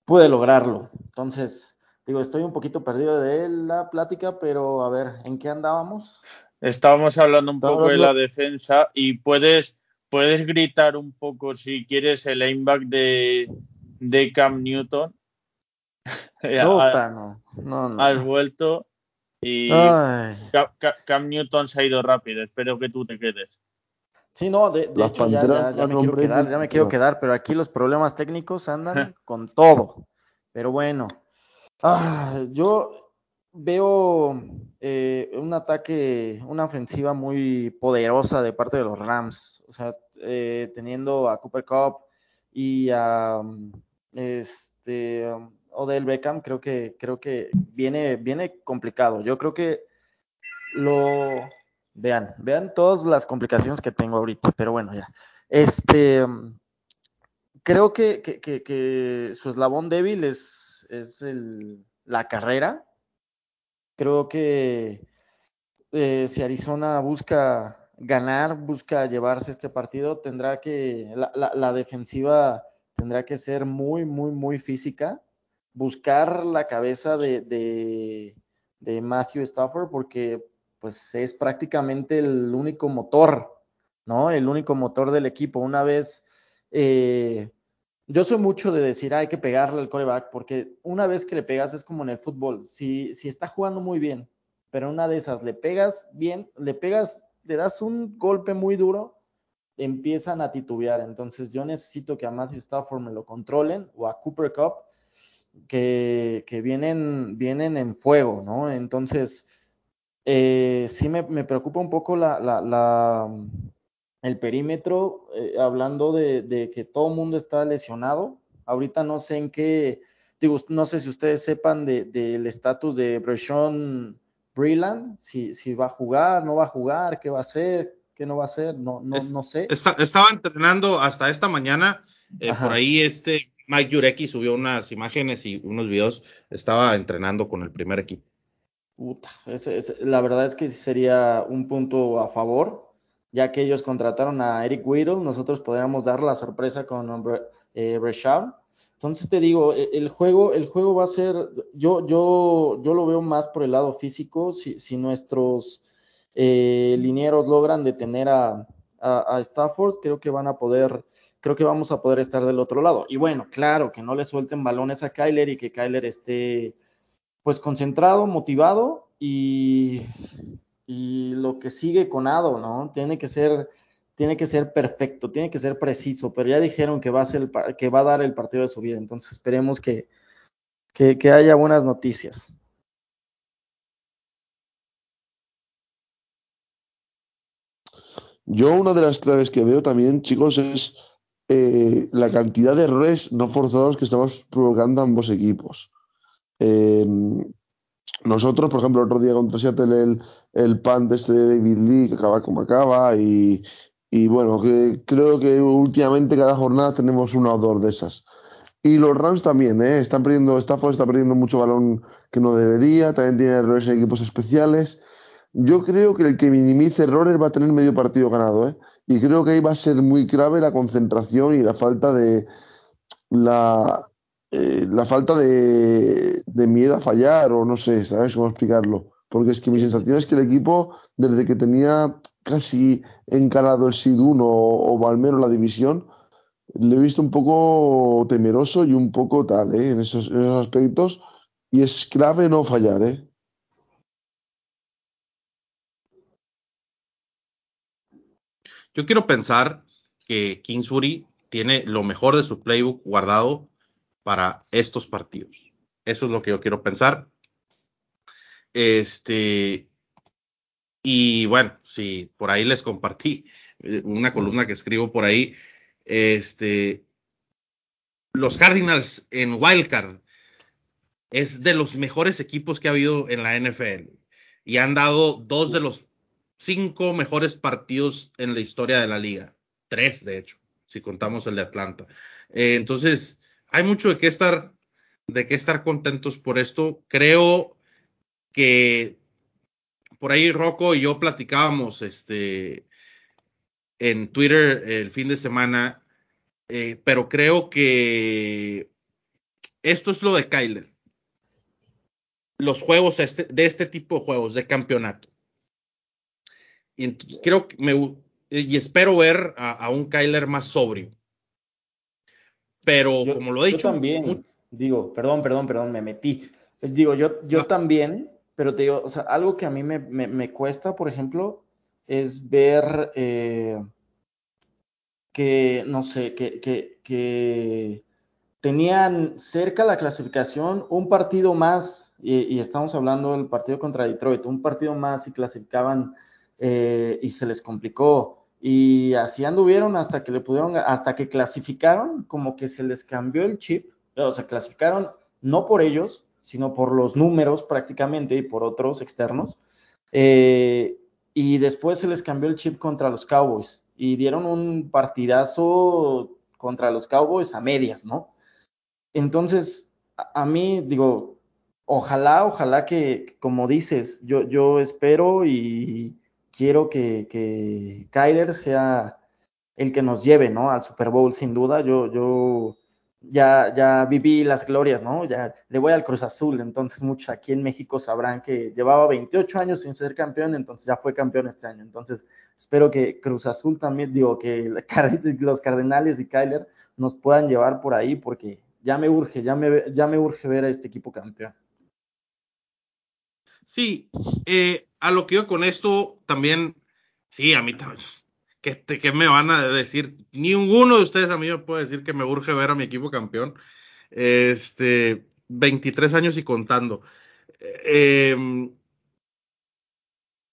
pude lograrlo. Entonces, digo, estoy un poquito perdido de la plática, pero a ver, ¿en qué andábamos? Estábamos hablando un poco de la defensa y puedes, puedes gritar un poco si quieres el aimback de, de Cam Newton. Puta, no, no, no. has vuelto y Cam Newton se ha ido rápido. Espero que tú te quedes. Sí, no, de, hecho ya, me quiero quedar, ya me quiero quedar, pero aquí los problemas técnicos andan con todo. Pero bueno, ah, yo veo eh, un ataque, una ofensiva muy poderosa de parte de los Rams. O sea, eh, teniendo a Cooper Cup y a um, este um, Odell Beckham, creo que, creo que viene, viene complicado. Yo creo que lo vean, vean todas las complicaciones que tengo ahorita, pero bueno, ya. Este um, creo que, que, que, que su eslabón débil es, es el, la carrera. Creo que eh, si Arizona busca ganar, busca llevarse este partido, tendrá que, la, la, defensiva tendrá que ser muy, muy, muy física, buscar la cabeza de, de, de Matthew Stafford, porque pues es prácticamente el único motor, ¿no? El único motor del equipo. Una vez, eh, yo soy mucho de decir, "Ah, hay que pegarle al coreback, porque una vez que le pegas es como en el fútbol, si, si está jugando muy bien, pero una de esas le pegas bien, le pegas, le das un golpe muy duro, empiezan a titubear. Entonces yo necesito que a Matthew Stafford me lo controlen o a Cooper Cup, que, que vienen, vienen en fuego, ¿no? Entonces, eh, sí me, me, preocupa un poco la, la, la el perímetro, eh, hablando de, de, que todo el mundo está lesionado. Ahorita no sé en qué, digo, no sé si ustedes sepan del de, estatus de Breshon Breland, si, si, va a jugar, no va a jugar, qué va a hacer, qué no va a hacer, no, no, Es, no sé. Está, estaba entrenando hasta esta mañana, eh, por ahí este Mike Yureki subió unas imágenes y unos videos, estaba entrenando con el primer equipo. Puta, la verdad es que sería un punto a favor, ya que ellos contrataron a Eric Whittle, nosotros podríamos dar la sorpresa con eh, Rashad. Entonces te digo, el juego, el juego va a ser, yo, yo, yo lo veo más por el lado físico, si, si nuestros eh, linieros logran detener a, a, a, Stafford, creo que van a poder creo que vamos a poder estar del otro lado. Y bueno, claro, que no le suelten balones a Kyler y que Kyler esté pues concentrado, motivado y, y lo que sigue con Ado, ¿no? Tiene que ser tiene que ser perfecto, tiene que ser preciso, pero ya dijeron que va a ser que va a dar el partido de su vida, entonces esperemos que, que, haya buenas noticias. Yo una de las claves que veo también, chicos, es eh, la cantidad de errores no forzados que estamos provocando ambos equipos. Eh, nosotros, por ejemplo, el otro día contra Seattle, el, el pan de este David Lee, que acaba como acaba, y, y bueno, que creo que últimamente cada jornada tenemos una o dos de esas. Y los Rams también, ¿eh? Están perdiendo, Stafford está perdiendo mucho balón que no debería, también tiene errores en equipos especiales. Yo creo que el que minimice errores va a tener medio partido ganado, ¿eh? Y creo que ahí va a ser muy clave la concentración y la falta de la, eh, la falta de, de, miedo a fallar, o no sé, ¿sabes cómo explicarlo? Porque es que mi sensación es que el equipo, desde que tenía casi encarado el SID 1 o, o al menos la división, le he visto un poco temeroso y un poco tal, ¿eh? En esos, en esos aspectos. Y es clave no fallar, ¿eh? Yo quiero pensar que Kingsbury tiene lo mejor de su playbook guardado para estos partidos. Eso es lo que yo quiero pensar. Este, y bueno, sí, por ahí les compartí eh, una columna que escribo por ahí. Este, los Cardinals en Wildcard es de los mejores equipos que ha habido en la NFL y han dado dos de los cinco mejores partidos en la historia de la liga. Tres, de hecho, si contamos el de Atlanta. Eh, entonces, hay mucho de qué estar, de qué estar contentos por esto. Creo que por ahí Rocco y yo platicábamos este, en Twitter el fin de semana, eh, pero creo que esto es lo de Kyler. Los juegos este, de este tipo de juegos de campeonato. Y creo que me y espero ver a, a un Kyler más sobrio. Pero yo, como lo he dicho, yo también muy... digo, perdón, perdón, perdón, me metí. Digo, yo, yo no. también, pero te digo, o sea, algo que a mí me, me, me cuesta, por ejemplo, es ver eh, que, no sé, que, que, que, tenían cerca la clasificación un partido más, y, y, estamos hablando del partido contra Detroit, un partido más y clasificaban eh, y se les complicó. Y así anduvieron hasta que le pudieron, hasta que clasificaron, como que se les cambió el chip, o sea, clasificaron no por ellos, sino por los números prácticamente y por otros externos. Eh, y después se les cambió el chip contra los Cowboys y dieron un partidazo contra los Cowboys a medias, ¿no? Entonces, a, mí, digo, ojalá, ojalá que, como dices, yo, yo espero y quiero que, que Kyler sea el que nos lleve, ¿no? Al Super Bowl, sin duda. Yo ya, ya viví las glorias, ¿no? Ya le voy al Cruz Azul, entonces muchos aquí en México sabrán que llevaba 28 años sin ser campeón, entonces ya fue campeón este año. Entonces, espero que Cruz Azul también, digo, que los Cardenales y Kyler nos puedan llevar por ahí, porque ya me urge, ya me, ya me urge ver a este equipo campeón. Sí, eh, a lo que yo con esto también, sí, a mí también, ¿qué, ¿qué, me van a decir? Ninguno de ustedes a mí me puede decir que me urge ver a mi equipo campeón. Este, 23 años y contando. Eh,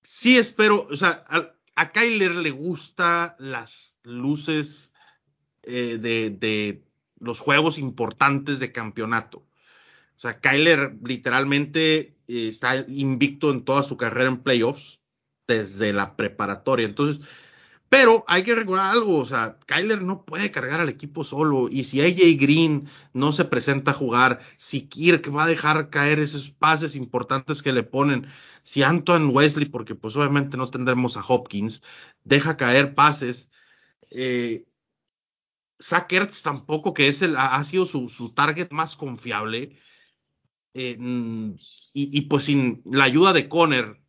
sí espero, o sea, a, a, Kyler le gusta las luces eh, de, de los juegos importantes de campeonato. O sea, Kyler literalmente eh, está invicto en toda su carrera en playoffs desde la preparatoria. Entonces, pero hay que recordar algo, o sea, Kyler no puede cargar al equipo solo. Y si AJ Green no se presenta a jugar, si Kirk va a dejar caer esos pases importantes que le ponen, si Anton Wesley, porque pues obviamente no tendremos a Hopkins, deja caer pases, eh, tampoco, que es el, ha sido su, su target más confiable. Eh, y, y, pues sin la ayuda de Conner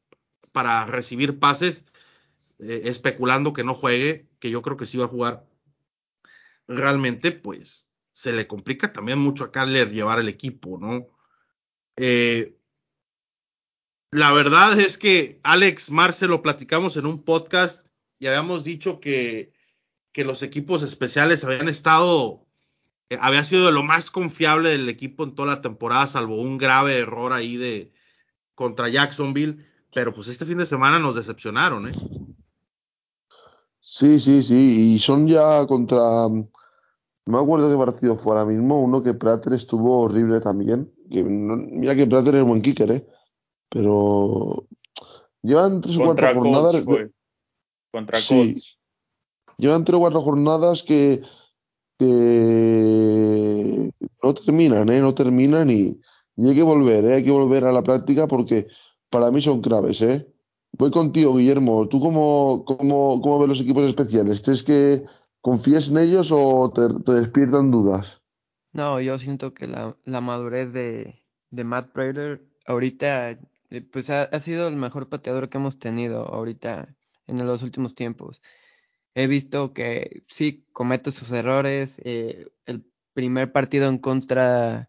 para recibir pases, eh, especulando que no juegue, que yo creo que sí va a jugar. realmente pues se le complica también mucho a Kyler llevar el equipo, ¿no? Eh, la verdad es que Alex Marce lo platicamos en un podcast y habíamos dicho que, que los equipos especiales habían estado, eh, había sido de lo más confiable del equipo en toda la temporada, salvo un grave error ahí de contra Jacksonville, pero pues este fin de semana nos decepcionaron, ¿eh? Sí, sí, sí, y son ya contra, no me acuerdo qué partido fue ahora mismo, uno que Prater estuvo horrible también, que no- mira que Prater es buen kicker, ¿eh? Pero llevan tres o cuatro jornadas, fue. Contra Sí. Llevan tres o cuatro jornadas que, que no terminan, ¿eh? No terminan y, y hay que volver, ¿eh? Hay que volver a la práctica porque para mí son claves, ¿eh? Voy contigo, Guillermo. ¿Tú cómo, cómo, cómo ves los equipos especiales? ¿Crees que confías en ellos o te, despiertan dudas? No, yo siento que la, la madurez de, de Matt Prater ahorita, eh, pues ha, ha sido el mejor pateador que hemos tenido ahorita en los últimos tiempos. He visto que sí comete sus errores. eh, el primer partido en contra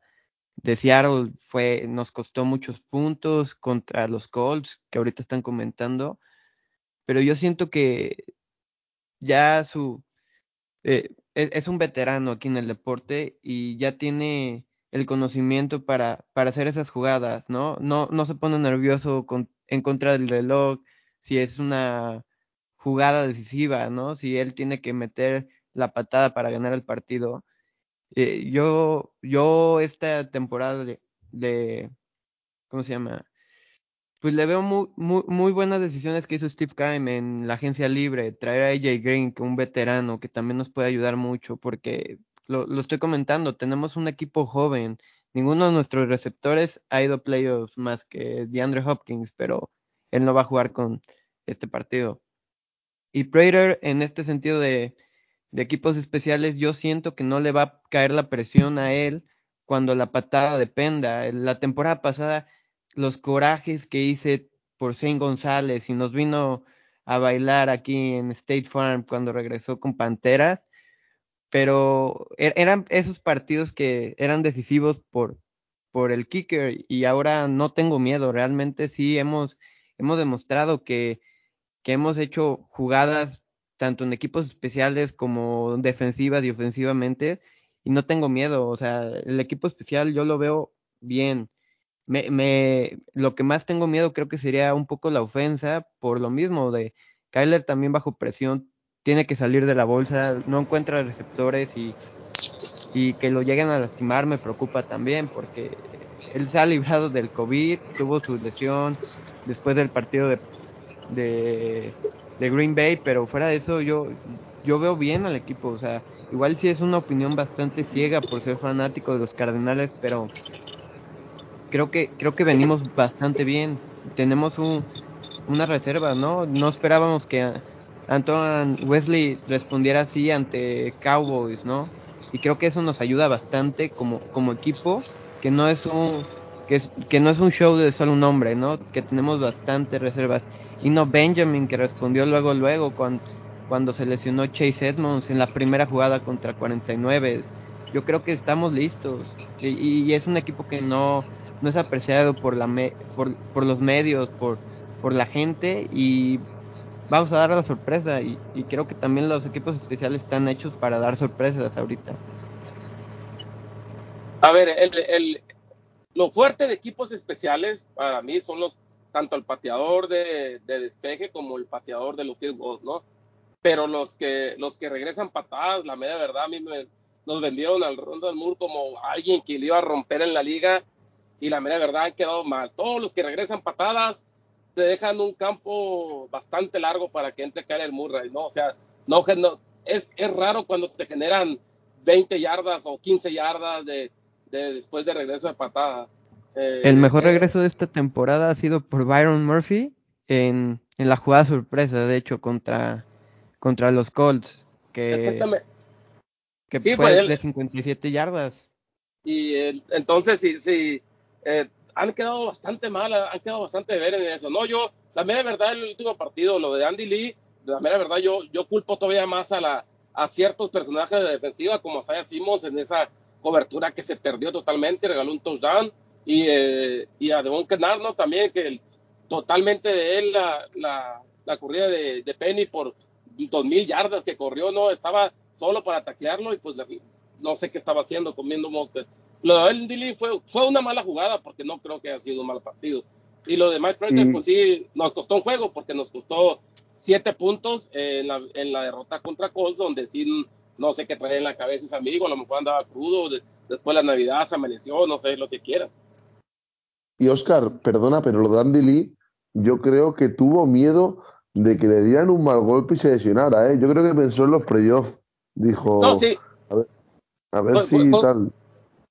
de Seattle fue, nos costó muchos puntos contra los Colts, que ahorita están comentando. Pero yo siento que ya su eh, es, es un veterano aquí en el deporte y ya tiene el conocimiento para, para hacer esas jugadas, ¿no? No, no se pone nervioso con- en contra del reloj si es una jugada decisiva, ¿no? Si él tiene que meter la patada para ganar el partido. Eh, yo, yo esta temporada de, de, ¿cómo se llama? Pues le veo muy, muy, muy buenas decisiones que hizo Steve Keim en la agencia libre, traer a AJ Green, que un veterano que también nos puede ayudar mucho, porque lo, lo estoy comentando, tenemos un equipo joven, ninguno de nuestros receptores ha ido a playoffs más que DeAndre Hopkins, pero él no va a jugar con este partido. Y Prater, en este sentido de, de equipos especiales, yo siento que no le va a caer la presión a él cuando la patada dependa. La temporada pasada los corajes que hice por Zane González y nos vino a bailar aquí en State Farm cuando regresó con Panteras, pero er- eran esos partidos que eran decisivos por, por el kicker y ahora no tengo miedo, realmente sí hemos, hemos demostrado que, que hemos hecho jugadas tanto en equipos especiales como defensivas y ofensivamente y no tengo miedo, o sea, el equipo especial yo lo veo bien. Me, me, lo que más tengo miedo creo que sería un poco la ofensa, por lo mismo de Kyler también bajo presión, tiene que salir de la bolsa, no encuentra receptores y, y que lo lleguen a lastimar me preocupa también, porque él se ha librado del COVID, tuvo su lesión después del partido de, de, de Green Bay, pero fuera de eso yo, yo veo bien al equipo, o sea, igual sí es una opinión bastante ciega por ser fanático de los Cardenales, pero creo que creo que venimos bastante bien. Tenemos un, una reserva, ¿no? No esperábamos que Antoine Wesley respondiera así ante Cowboys, ¿no? Y creo que eso nos ayuda bastante como, como equipo, que no es un que, es, que no es un show de solo un hombre, ¿no? Que tenemos bastantes reservas. Y no Benjamin que respondió luego luego cuando, cuando se lesionó Chase Edmonds en la primera jugada contra 49. Yo creo que estamos listos y, y es un equipo que no no es apreciado por, la me por, por, los medios, por, por la gente y vamos a dar la sorpresa y, y, creo que también los equipos especiales están hechos para dar sorpresas ahorita. A ver, el, el, lo fuerte de equipos especiales para mí son los tanto el pateador de, de despeje como el pateador de los field goals, ¿no? Pero los que los que regresan patadas, la media verdad, a mí me, nos vendieron al del Mur como alguien que le iba a romper en la liga y la mera verdad han quedado mal. Todos los que regresan patadas te dejan un campo bastante largo para que entre Kyle Murray, ¿no? O sea, no, no es, es, raro cuando te generan 20 yardas o 15 yardas de, de después de regreso de patada. Eh, El mejor regreso de esta temporada ha sido por Byron Murphy en, en la jugada sorpresa, de hecho, contra, contra los Colts, que, que sí, fue de 57 yardas. Y el, entonces, sí, sí, eh, han quedado bastante mal, han quedado bastante de ver en eso. No, yo, la mera verdad, el último partido, lo de Andy Lee, la mera verdad, yo, yo culpo todavía más a la, a ciertos personajes de defensiva como Saya Simmons en esa cobertura que se perdió totalmente, regaló un touchdown y, eh, y a Devon Kennard también que totalmente de él la, la, la corrida de, de, Penny por dos mil yardas que corrió, no estaba solo para taclearlo y pues no sé qué estaba haciendo comiendo moscas. Lo de Dilly fue, fue una mala jugada porque no creo que haya sido un mal partido. Y lo de Mike Prater, pues sí, nos costó un juego porque nos costó siete puntos en la, en la derrota contra Colts, donde sí no sé qué trae en la cabeza ese amigo, a lo mejor andaba crudo, después de la Navidad se amaneció, no sé lo que quiera. Y Oscar, perdona, pero lo de Andy Lee, yo creo que tuvo miedo de que le dieran un mal golpe y se lesionara, ¿eh? Yo creo que pensó en los playoffs. Dijo, no, sí. a ver, a ver si tal.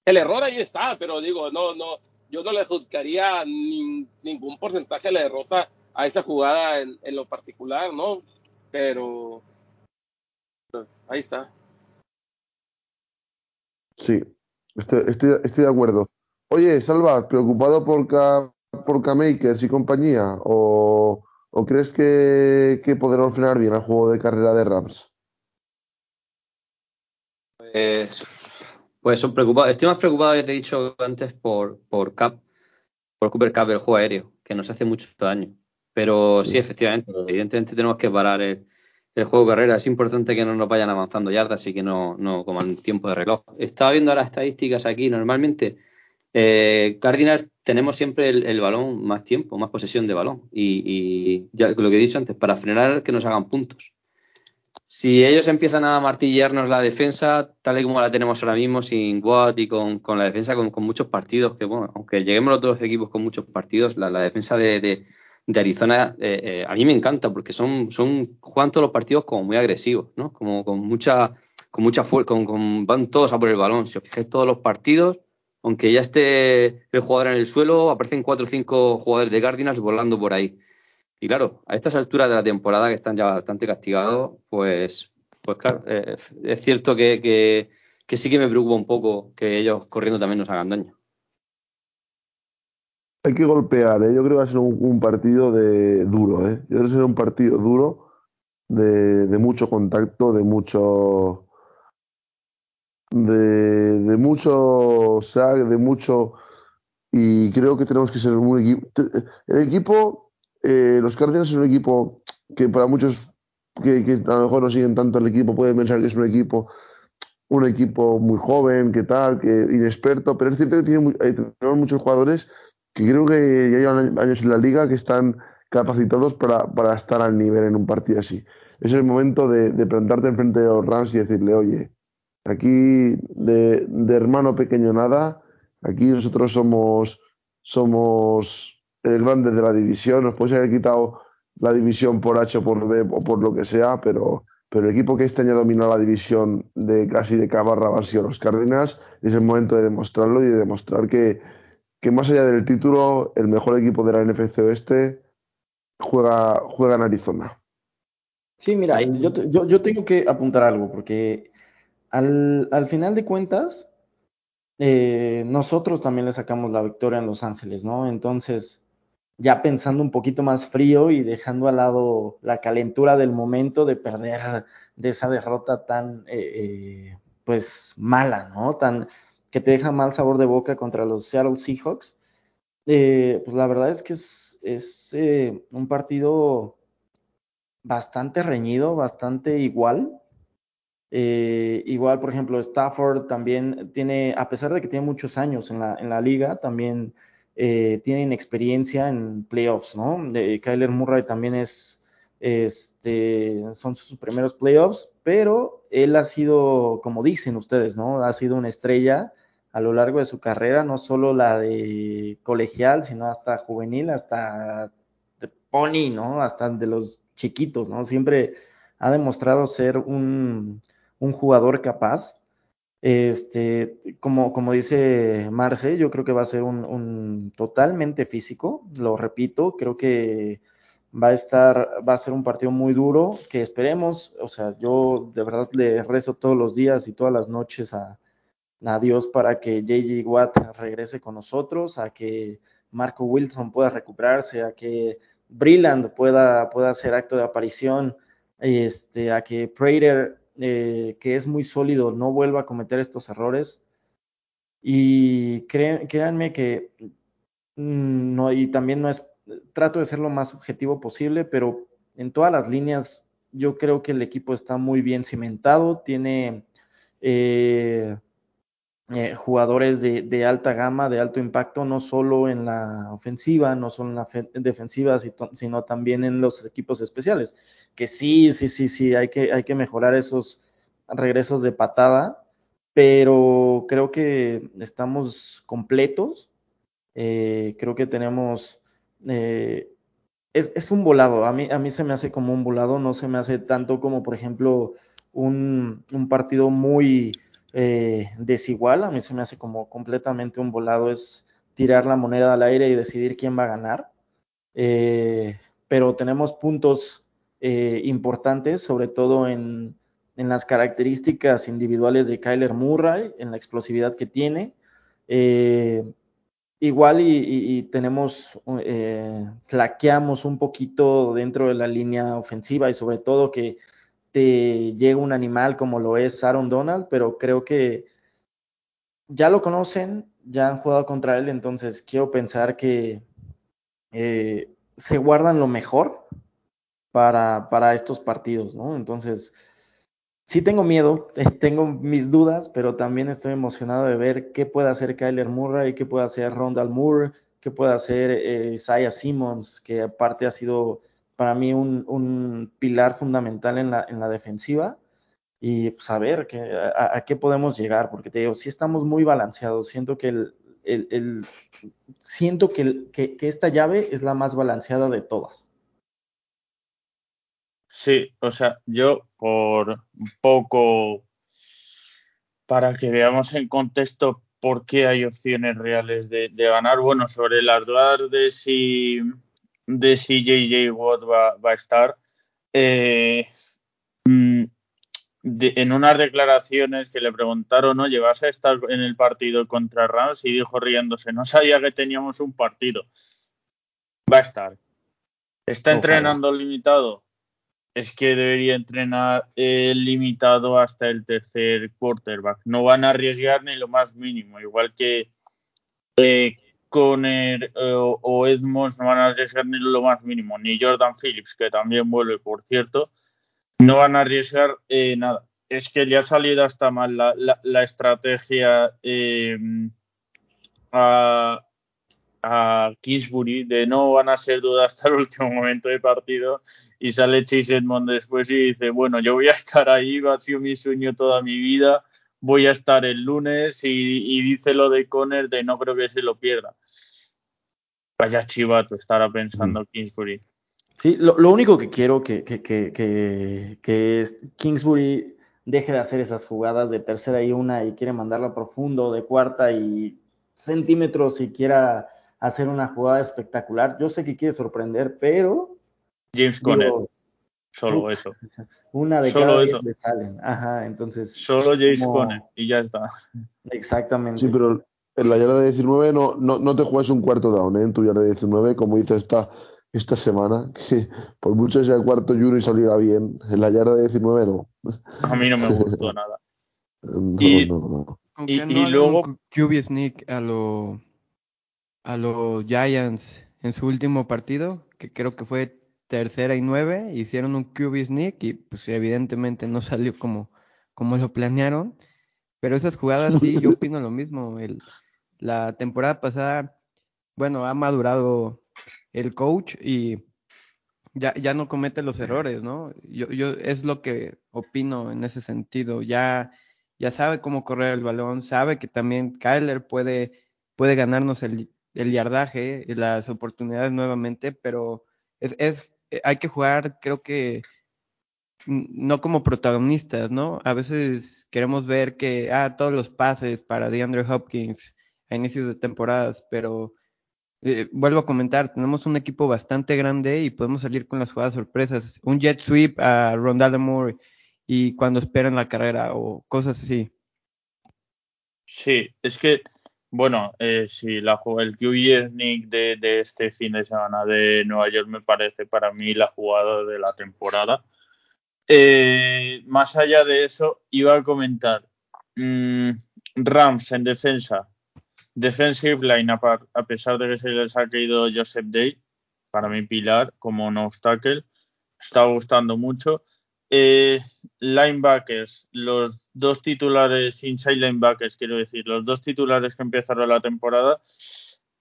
El error ahí está, pero digo, no, no, yo no le juzgaría ni, ningún porcentaje de la derrota a esa jugada en, en, lo particular, ¿no? Pero ahí está. Sí, estoy, estoy, estoy de acuerdo. Oye, Salva, ¿preocupado por, K, por K-Makers y compañía? ¿O, o crees que, que podremos frenar bien el juego de carrera de Rams? Pues, pues son preocupados. Estoy más preocupado, ya te he dicho antes, por, por Cap, por Cooper Cup, el juego aéreo, que nos hace mucho daño. Pero sí, efectivamente, evidentemente tenemos que parar el, el juego de carrera. Es importante que no nos vayan avanzando yardas y que no, no coman tiempo de reloj. Estaba viendo las estadísticas aquí. Normalmente, eh, Cardinals tenemos siempre el, el, balón más tiempo, más posesión de balón. Y, y, ya lo que he dicho antes, para frenar que nos hagan puntos. Si ellos empiezan a martillarnos la defensa, tal y como la tenemos ahora mismo, sin Watt y con, con la defensa con, con, muchos partidos, que bueno, aunque lleguemos los dos equipos con muchos partidos, la, la defensa de, de de Arizona eh, eh, a mí me encanta porque son, son juegan todos los partidos como muy agresivos, ¿no? Como con mucha con mucha fuerza, con, con, van todos a por el balón. Si os fijáis todos los partidos, aunque ya esté el jugador en el suelo, aparecen cuatro o cinco jugadores de Cardinals volando por ahí. Y claro, a estas alturas de la temporada que están ya bastante castigados, pues, pues claro, eh, es cierto que, que, sí que me preocupa un poco que ellos corriendo también nos hagan daño hay que golpear, ¿eh? yo creo que va a ser un, partido de duro, ¿eh? yo creo que será un partido duro de mucho contacto, de mucho de, de mucho sac, de mucho y creo que tenemos que ser un equipo el equipo eh, los Cardinals es un equipo que para muchos que, a lo mejor no siguen tanto el equipo pueden pensar que es un equipo un equipo muy joven, que tal, que inexperto, pero es cierto que tiene, tenemos muchos jugadores que creo que ya llevan años en la liga que están capacitados para, para estar al nivel en un partido así. Es el momento de, de plantarte enfrente de los Rams y decirle, oye, aquí de, hermano pequeño nada, aquí nosotros somos, somos el grande de la división, nos puede haber quitado la división por H o por B o por lo que sea, pero, pero el equipo que este año dominó la división de casi de cabarra han los Cardinals, es el momento de demostrarlo y de demostrar que, que más allá del título, el mejor equipo de la NFC Oeste juega, juega en Arizona. Sí, mira, yo, yo, yo tengo que apuntar algo, porque al, al final de cuentas, eh, nosotros también le sacamos la victoria en Los Ángeles, ¿no? Entonces, ya pensando un poquito más frío y dejando al lado la calentura del momento de perder de esa derrota tan, eh, eh, pues, mala, ¿no? Tan, que te deja mal sabor de boca contra los Seattle Seahawks, eh, pues la verdad es que es, es un partido bastante reñido, bastante igual. Eh, igual, por ejemplo, Stafford también tiene, a pesar de que tiene muchos años en la, en la liga, también eh, tienen experiencia en playoffs, ¿no? De, Kyler Murray también es, este, son sus primeros playoffs, pero él ha sido, como dicen ustedes, ¿no? Ha sido una estrella a lo largo de su carrera, no solo la de colegial, sino hasta juvenil, hasta de pony, ¿no? Hasta de los chiquitos, ¿no? Siempre ha demostrado ser un, un jugador capaz. Este, como, como dice Marce, yo creo que va a ser un, un, totalmente físico, lo repito, creo que va a estar, va a ser un partido muy duro, que esperemos, o sea, yo de verdad le rezo todos los días y todas las noches a, a Dios para que JJ Watt regrese con nosotros, a que Marco Wilson pueda recuperarse, a que Brilland pueda, pueda hacer acto de aparición, este, a que Prater eh, que es muy sólido no vuelva a cometer estos errores. Y créanme que mm, no, y también no es, trato de ser lo más objetivo posible, pero en todas las líneas yo creo que el equipo está muy bien cimentado, tiene eh, eh, jugadores de, alta gama, de alto impacto, no solo en la ofensiva, no solo en la defensiva, sino también en los equipos especiales. Que sí, sí, sí, sí, hay que, hay que mejorar esos regresos de patada, pero creo que estamos completos. Eh, creo que tenemos. Eh, es, un volado, a mí, a mí se me hace como un volado, no se me hace tanto como, por ejemplo, un, un partido muy eh, desigual, a mí se me hace como completamente un volado, es tirar la moneda al aire y decidir quién va a ganar. Eh, pero tenemos puntos eh, importantes, sobre todo en, las características individuales de Kyler Murray, en la explosividad que tiene. igual y, tenemos, flaqueamos un poquito dentro de la línea ofensiva y sobre todo que te llega un animal como lo es Aaron Donald, pero creo que ya lo conocen, ya han jugado contra él, entonces quiero pensar que eh, se guardan lo mejor para, para, estos partidos, ¿no? Entonces, sí tengo miedo, tengo mis dudas, pero también estoy emocionado de ver qué puede hacer Kyler Murray, qué puede hacer Rondal Moore, qué puede hacer eh, Isaiah Simmons, que aparte ha sido para mí un, pilar fundamental en la, en la, defensiva. Y saber pues, a, qué podemos llegar, porque te digo, sí estamos muy balanceados, siento que, el, siento que, que, esta llave es la más balanceada de todas. Sí, o sea, yo por un poco, para que veamos en contexto por qué hay opciones reales de, de ganar, bueno, sobre las dudas de si de si JJ Watt va, va a estar. Eh, mm, en unas declaraciones que le preguntaron, ¿no? ¿Llevas a estar en el partido contra Rams? Y dijo riéndose, no sabía que teníamos un partido. Va a estar. ¿Está entrenando limitado? Es que debería entrenar eh, limitado hasta el tercer quarterback. No van a arriesgar ni lo más mínimo, igual que eh, Conner eh, o Edmonds no van a arriesgar ni lo más mínimo, ni Jordan Phillips, que también vuelve, por cierto, no van a arriesgar eh, nada. Es que le ha salido hasta mal la, estrategia eh, a, Kingsbury de no van a ser dudas hasta el último momento de partido y sale Chase Edmonds después y dice, bueno, yo voy a estar ahí, ha sido mi sueño toda mi vida, voy a estar el lunes y, dice lo de Conner de no creo que se lo pierda. Vaya chivato estará pensando Kingsbury. Sí, lo, único que quiero que, que, que, que, es Kingsbury deje de hacer esas jugadas de tercera y una y quiere mandarla profundo, de cuarta y centímetros y quiera hacer una jugada espectacular. Yo sé que quiere sorprender, pero... James Conner. Solo eso. Una de cada diez le salen. Ajá, entonces. Solo James Conner y ya está. Exactamente. Sí, pero en la yarda de 19 no, no, no te juegas un cuarto down ¿eh? en tu yarda de 19, como hizo esta, esta semana, que por mucho sea el cuarto y saliera bien, en la yarda de 19 no. A mí no me gustó nada. No, y, no, no. Y, luego QB sneak a los a los Giants en su último partido, que creo que fue tercera y nueve, hicieron un QB sneak y pues evidentemente no salió como, como lo planearon. Pero esas jugadas sí, yo opino lo mismo. El, la temporada pasada, bueno, ha madurado el coach y ya, ya no comete los errores, ¿no? Yo, yo es lo que opino en ese sentido. Ya, ya sabe cómo correr el balón, sabe que también Kyler puede, puede ganarnos el, el yardaje y las oportunidades nuevamente, pero es, es eh, hay que jugar, creo que no como protagonistas, ¿no? A veces queremos ver que, ah, todos los pases para DeAndre Hopkins a inicios de temporadas, pero eh, vuelvo a comentar, tenemos un equipo bastante grande y podemos salir con las jugadas sorpresas. Un jet sweep a Rondale Moore y cuando esperan la carrera o cosas así. Sí, es que bueno, eh, sí, la, el QB Nick de, de, este fin de semana de Nueva York me parece para mí la jugada de la temporada. Eh, más allá de eso, iba a comentar mm, Rams en defensa, defensive line, a, pesar de que se les ha caído Joseph Day, para mí pilar como no obstacle, está gustando mucho. Eh, linebackers, los dos titulares, inside linebackers, quiero decir, los dos titulares que empezaron la temporada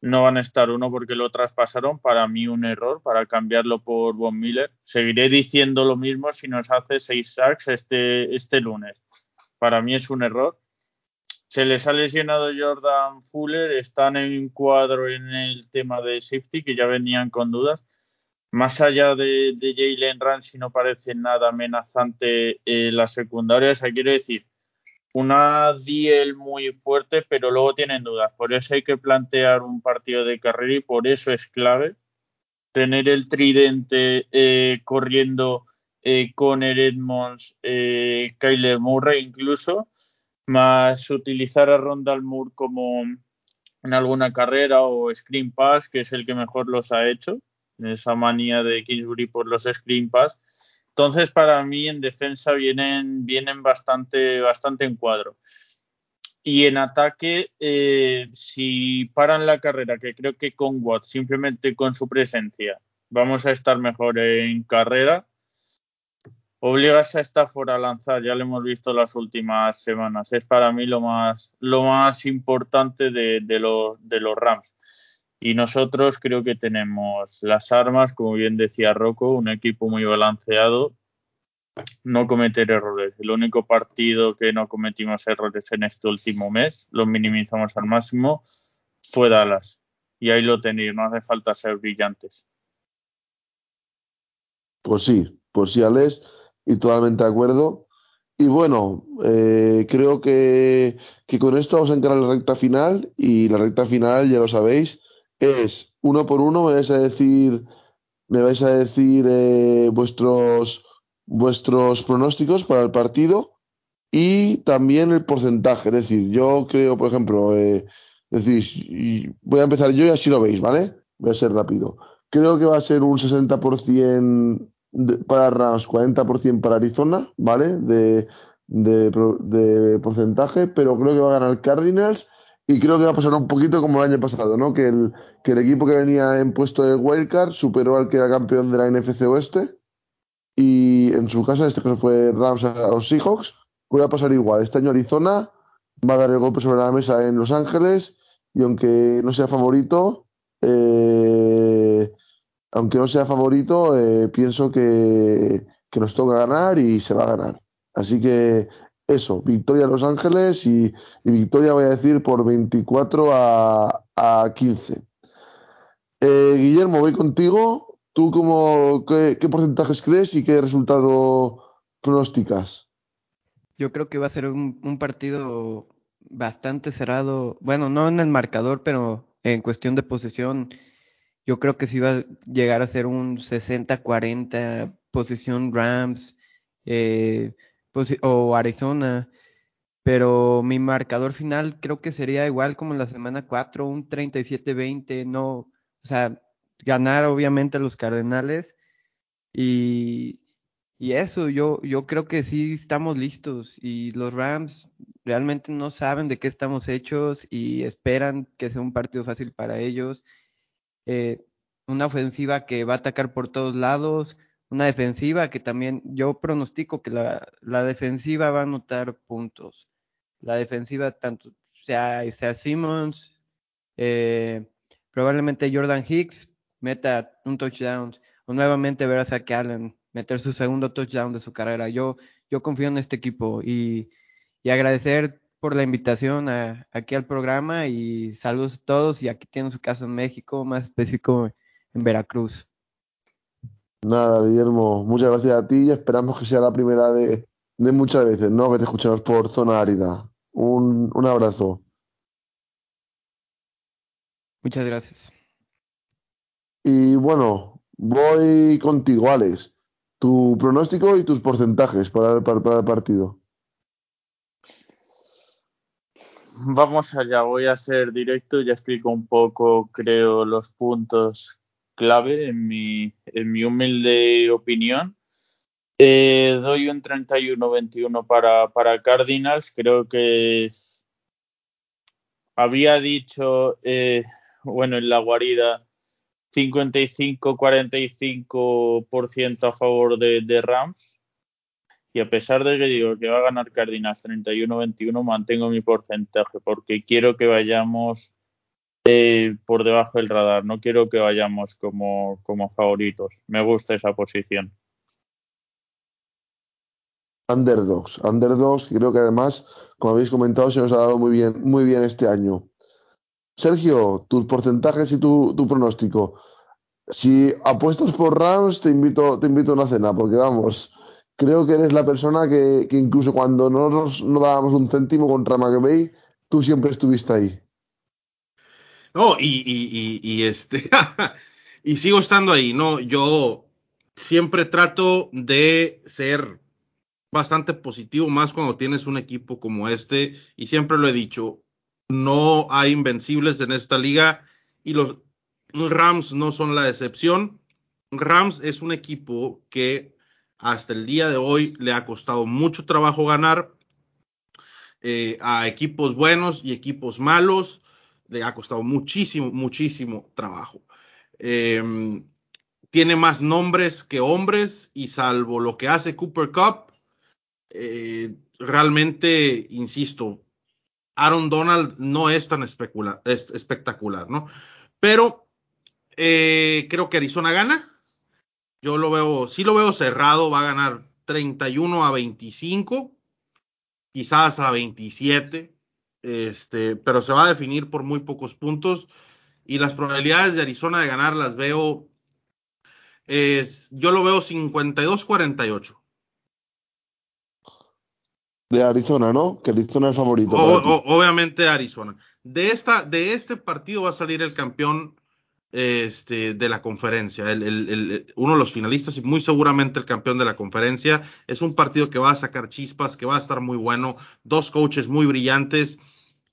no van a estar uno porque lo traspasaron. Para mí, un error para cambiarlo por Von Miller. Seguiré diciendo lo mismo si nos hace seis sacks este, este lunes. Para mí es un error. Se les ha lesionado Jordan Fuller, están en cuadro en el tema de safety, que ya venían con dudas más allá de, de Jalen Ramsey no parece nada amenazante eh, la secundaria. O quiero decir, una Diel muy fuerte, pero luego tienen dudas. Por eso hay que plantear un partido de carrera y por eso es clave tener el tridente eh, corriendo eh, con Edmonds, eh, Kyler Murray incluso, más utilizar a Rondal Moore como en alguna carrera o screen pass, que es el que mejor los ha hecho esa manía de Kingsbury por los screen pass. Entonces, para mí en defensa vienen, vienen bastante, bastante en cuadro. Y en ataque, eh, si paran la carrera, que creo que con Watt, simplemente con su presencia, vamos a estar mejor en carrera. Obligas a Stafford a lanzar, ya lo hemos visto las últimas semanas. Es para mí lo más, lo más importante de, de, los, de los Rams. Y nosotros creo que tenemos las armas, como bien decía Rocco, un equipo muy balanceado, no cometer errores. El único partido que no cometimos errores en este último mes, lo minimizamos al máximo, fue Dallas. Y ahí lo tenéis, no hace falta ser brillantes. Pues sí, pues sí, Alex, y totalmente de acuerdo. Y bueno, eh, creo que, con esto vamos a entrar en la recta final, y la recta final, ya lo sabéis, es uno por uno, me vais a decir, me vais a decir eh, vuestros, vuestros pronósticos para el partido y también el porcentaje. Es decir, yo creo, por ejemplo, eh, voy a empezar yo y así lo veis, ¿vale? Voy a ser rápido. Creo que va a ser un 60% para Rams, 40% para Arizona, ¿vale? De, de, porcentaje, pero creo que va a ganar Cardinals y creo que va a pasar un poquito como el año pasado, ¿no? Que el, que el equipo que venía en puesto de wildcard superó al que era campeón de la NFC Oeste. Y en su casa, este caso fue Rams a los Seahawks. Puede pasar igual. Este año Arizona va a dar el golpe sobre la mesa en Los Ángeles. Y aunque no sea favorito, eh, aunque no sea favorito, eh, pienso que, nos toca ganar y se va a ganar. Así que eso, victoria Los Ángeles y, victoria voy a decir por 24 a, a 15. Eh, Guillermo, voy contigo. ¿Tú cómo, qué, qué, porcentajes crees y qué resultado pronosticas? Yo creo que va a ser un, un, partido bastante cerrado. Bueno, no en el marcador, pero en cuestión de posición, yo creo que sí va a llegar a ser un 60-40 posición Rams. Eh, o Arizona, pero mi marcador final creo que sería igual como la semana 4, un 37-20, no, o sea, ganar obviamente a los Cardenales y, y eso, yo, yo creo que sí estamos listos y los Rams realmente no saben de qué estamos hechos y esperan que sea un partido fácil para ellos. Eh, una ofensiva que va a atacar por todos lados, una defensiva que también yo pronostico que la, defensiva va a anotar puntos. La defensiva, tanto sea, sea Simmons, eh, probablemente Jordan Hicks meta un touchdown, o nuevamente ver a Zach Allen meter su segundo touchdown de su carrera. Yo, yo confío en este equipo y, y agradecer por la invitación a, aquí al programa y saludos a todos y aquí tienen su casa en México, más específico en Veracruz. Nada, Guillermo, muchas gracias a ti y esperamos que sea la primera de, de muchas veces, ¿no? Que te escuchamos por zona árida. Un, un abrazo. Muchas gracias. Y bueno, voy contigo, Alex. Tu pronóstico y tus porcentajes para, para, para el partido. Vamos allá, voy a ser directo, ya explico un poco, creo, los puntos clave en mi, en mi humilde opinión. Eh, doy un 31-21 para, para Cardinals. Creo que había dicho, eh, bueno, en la guarida, 55-45% a favor de, de, Rams. Y a pesar de que digo que va a ganar Cardinals 31-21, mantengo mi porcentaje porque quiero que vayamos eh, por debajo del radar. No quiero que vayamos como, como favoritos. Me gusta esa posición. Underdogs, underdogs, creo que además, como habéis comentado, se nos ha dado muy bien, muy bien este año. Sergio, tus porcentajes y tu, tu pronóstico. Si apuestas por Rams, te invito, te invito a una cena, porque vamos, creo que eres la persona que, incluso cuando no nos no dábamos un céntimo contra McVeigh, tú siempre estuviste ahí. No, y, y, y, y este, y sigo estando ahí, ¿no? Yo siempre trato de ser bastante positivo, más cuando tienes un equipo como este, y siempre lo he dicho, no hay invencibles en esta liga y los Rams no son la excepción. Rams es un equipo que hasta el día de hoy le ha costado mucho trabajo ganar eh, a equipos buenos y equipos malos. Le ha costado muchísimo, muchísimo trabajo. Eh, tiene más nombres que hombres y salvo lo que hace Cooper Cup, eh, realmente, insisto, Aaron Donald no es tan especula es espectacular, ¿no? Pero eh, creo que Arizona gana. Yo lo veo, sí lo veo cerrado, va a ganar 31 a 25, quizás a 27, este, pero se va a definir por muy pocos puntos y las probabilidades de Arizona de ganar las veo, es, yo lo veo 52-48 de Arizona, ¿no? Que Arizona es favorito. O, o, obviamente Arizona. De, esta, de este partido va a salir el campeón este, de la conferencia, el, uno de los finalistas y muy seguramente el campeón de la conferencia. Es un partido que va a sacar chispas, que va a estar muy bueno. Dos coaches muy brillantes,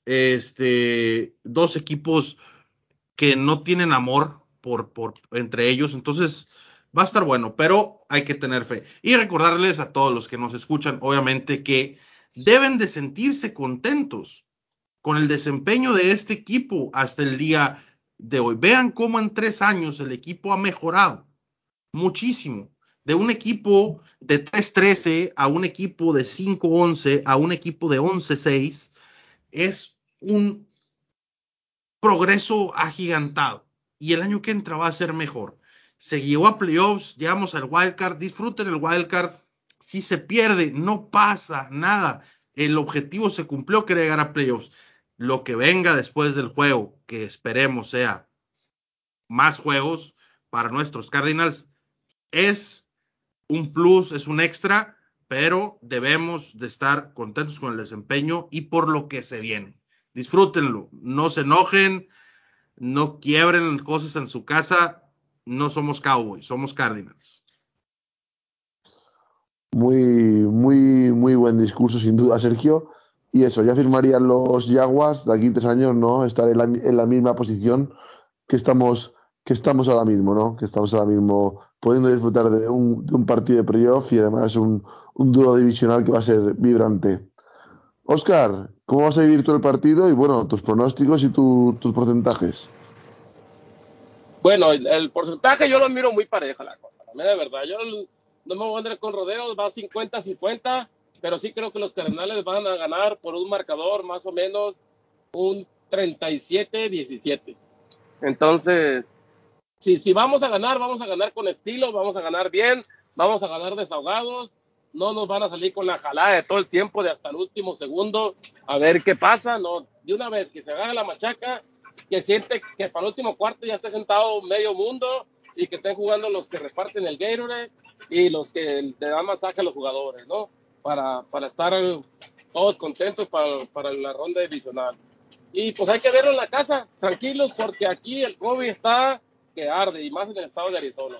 este, dos equipos que no tienen amor por, por entre ellos. Entonces, va a estar bueno, pero hay que tener fe. Y recordarles a todos los que nos escuchan, obviamente, que deben de sentirse contentos con el desempeño de este equipo hasta el día de hoy. Vean cómo en tres años el equipo ha mejorado muchísimo. De un equipo de 3-13 a un equipo de 5-11 a un equipo de 11-6 es un progreso agigantado. Y el año que entra va a ser mejor se llegó a playoffs, llegamos al wildcard, disfruten el wildcard. Si se pierde, no pasa nada. El objetivo se cumplió, que llegar a playoffs. Lo que venga después del juego, que esperemos sea más juegos para nuestros Cardinals, es un plus, es un extra, pero debemos de estar contentos con el desempeño y por lo que se viene. Disfrútenlo, no se enojen, no quiebren cosas en su casa, no somos Cowboys, somos Cardinals. Muy, muy, muy buen discurso, sin duda, Sergio. Y eso, ya firmarían los Jaguars de aquí tres años, ¿no? Estar en la, en la misma posición que estamos, que estamos ahora mismo, ¿no? Que estamos ahora mismo pudiendo disfrutar de un, partido de playoff y además un, un duro divisional que va a ser vibrante. Oscar, ¿cómo vas a vivir tú el partido y bueno, tus pronósticos y tu, tus porcentajes? Bueno, el, porcentaje yo lo miro muy pareja la cosa, de verdad. Yo no me voy a andar con rodeos, va 50-50, pero sí creo que los Cardenales van a ganar por un marcador más o menos un 37-17. Entonces, si, si vamos a ganar, vamos a ganar con estilo, vamos a ganar bien, vamos a ganar desahogados, no nos van a salir con la jalada de todo el tiempo, de hasta el último segundo, a ver qué pasa, no, de una vez que se haga la machaca, que siente que para el último cuarto ya esté sentado medio mundo y que estén jugando los que reparten el Gatorade y los que le dan masaje a los jugadores, ¿no? Para, para estar todos contentos para, para la ronda divisional. Y pues hay que verlo en la casa, tranquilos, porque aquí el COVID está que arde, y más en el estado de Arizona.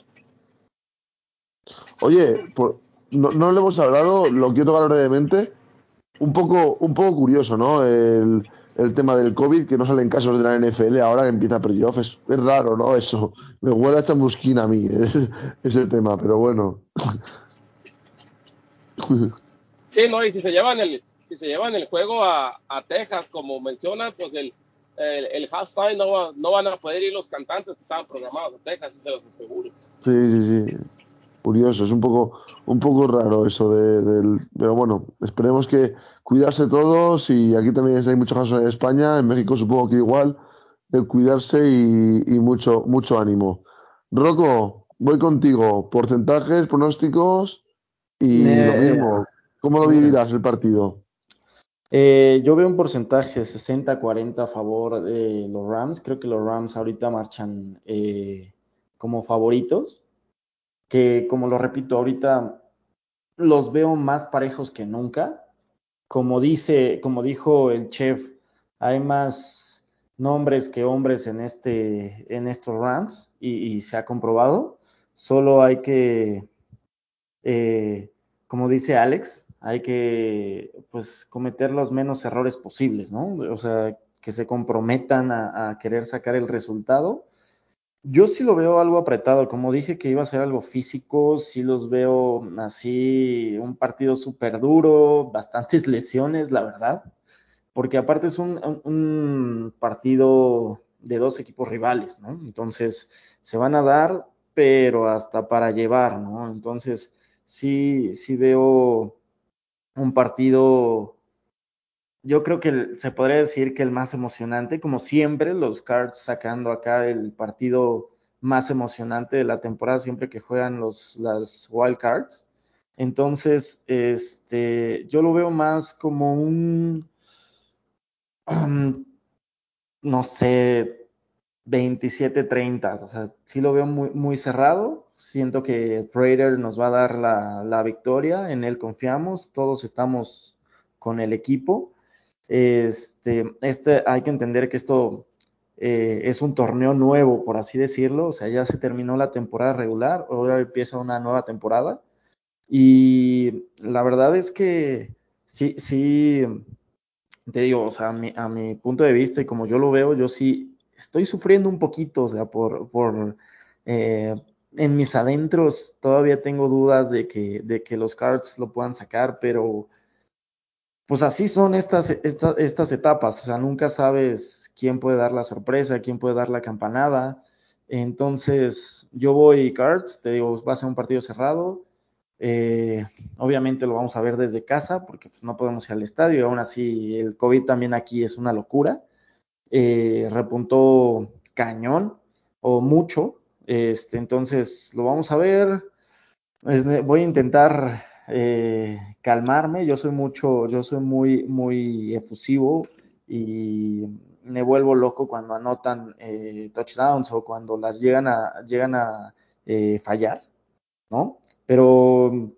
Oye, por, no, no le hemos hablado, lo quiero tocar brevemente, un poco, un poco curioso, ¿no? El, el tema del COVID, que no salen casos de la NFL ahora que empieza playoff. Es, es raro, ¿no? Eso. Me huele a chamusquina a mí, ese tema, pero bueno. Sí, no, y si se llevan el, si se llevan el juego a, a Texas, como mencionan, pues el, el, el halftime no, va- no van a poder ir los cantantes que estaban programados a Texas, eso se los aseguro. Sí, sí, sí. Curioso, es un poco, un poco raro eso de, del. Pero bueno, esperemos que cuidarse todos y aquí también hay muchos casos en España, en México supongo que igual, de cuidarse y, y mucho, mucho ánimo. Rocco, voy contigo. Porcentajes, pronósticos y Eh, lo mismo. ¿Cómo lo vivirás el partido? Eh, yo veo un porcentaje 60-40 a favor de los Rams. Creo que los Rams ahorita marchan eh, como favoritos. Que como lo repito, ahorita los veo más parejos que nunca. Como dice, como dijo el chef, hay más nombres que hombres en este, en estos Rams y, y se ha comprobado. Solo hay que eh, como dice Alex, hay que pues cometer los menos errores posibles, ¿no? O sea, que se comprometan a, querer sacar el resultado. Yo sí lo veo algo apretado, como dije que iba a ser algo físico, sí los veo así, un partido súper duro, bastantes lesiones, la verdad, porque aparte es un partido de dos equipos rivales, ¿no? Entonces se van a dar, pero hasta para llevar, ¿no? Entonces sí, sí veo un partido, yo creo que se podría decir que el más emocionante, como siempre, los Cards sacando acá el partido más emocionante de la temporada siempre que juegan los, las Wild Cards. Entonces, este, yo lo veo más como un, um, no sé, 27-30. O sea, sí lo veo muy, muy cerrado. Siento que Prater nos va a dar la, la victoria. En él confiamos. Todos estamos con el equipo. Este, este, hay que entender que esto eh, es un torneo nuevo, por así decirlo. O sea, ya se terminó la temporada regular. Ahora empieza una nueva temporada. Y la verdad es que sí, sí, te digo, o sea, a mi, a mi punto de vista y como yo lo veo, yo sí estoy sufriendo un poquito, o sea, por, por eh, en mis adentros todavía tengo dudas de que, de que los Cards lo puedan sacar, pero pues así son estas, esta- estas etapas, o sea, nunca sabes quién puede dar la sorpresa, quién puede dar la campanada. Entonces, yo voy Cards, te digo, va a ser un partido cerrado. Eh, obviamente lo vamos a ver desde casa porque pues, no podemos ir al estadio y aún así el COVID también aquí es una locura. Eh, repuntó cañón o mucho. Este, entonces lo vamos a ver. Voy a intentar eh, calmarme. Yo soy mucho, yo soy muy, muy efusivo y me vuelvo loco cuando anotan eh, touchdowns o cuando las llegan a, llegan a eh, fallar, ¿no? Pero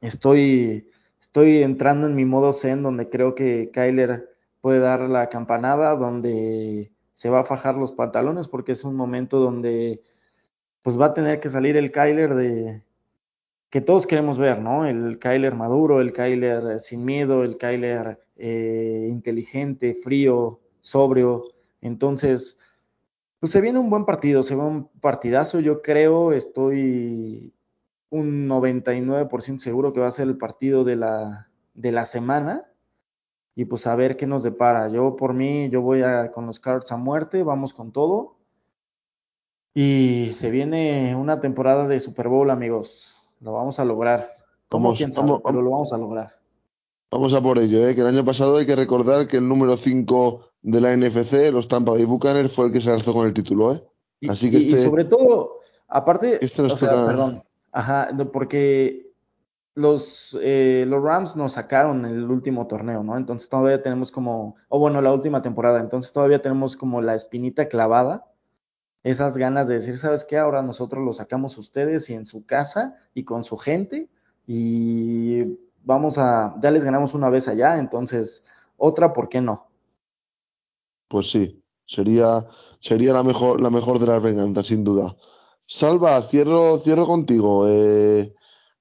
estoy, estoy entrando en mi modo zen donde creo que Kyler puede dar la campanada, donde se va a fajar los pantalones porque es un momento donde pues va a tener que salir el Kyler de que todos queremos ver, ¿no? El Kyler maduro, el Kyler eh, sin miedo, el Kyler eh, inteligente, frío, sobrio. Entonces, pues se viene un buen partido, se ve un partidazo, yo creo, estoy un 99% seguro que va a ser el partido de la, de la semana y pues a ver qué nos depara. Yo por mí, yo voy a, con los Cards a muerte, vamos con todo. Y se viene una temporada de Super Bowl, amigos. Lo vamos a lograr. ¿Cómo? Vamos, ¿Quién sabe? vamos, Pero lo vamos a lograr. Vamos a por ello, ¿eh? que el año pasado hay que recordar que el número 5 de la NFC, los Tampa Bay Buccaneers, fue el que se alzó con el título. ¿eh? Y, Así que y- y este, sobre todo, aparte, este nos o sea, toca- perdón, ajá, porque los, eh, los Rams nos sacaron el último torneo, ¿no? Entonces todavía tenemos como, o bueno, la última temporada, entonces todavía tenemos como la espinita clavada, esas ganas de decir, ¿sabes qué? Ahora nosotros lo sacamos ustedes y en su casa y con su gente y vamos a, ya les ganamos una vez allá, entonces otra, ¿por qué no? Pues sí, sería, sería la mejor, la mejor de las venganzas, sin duda. Salva, cierro, cierro contigo. Eh,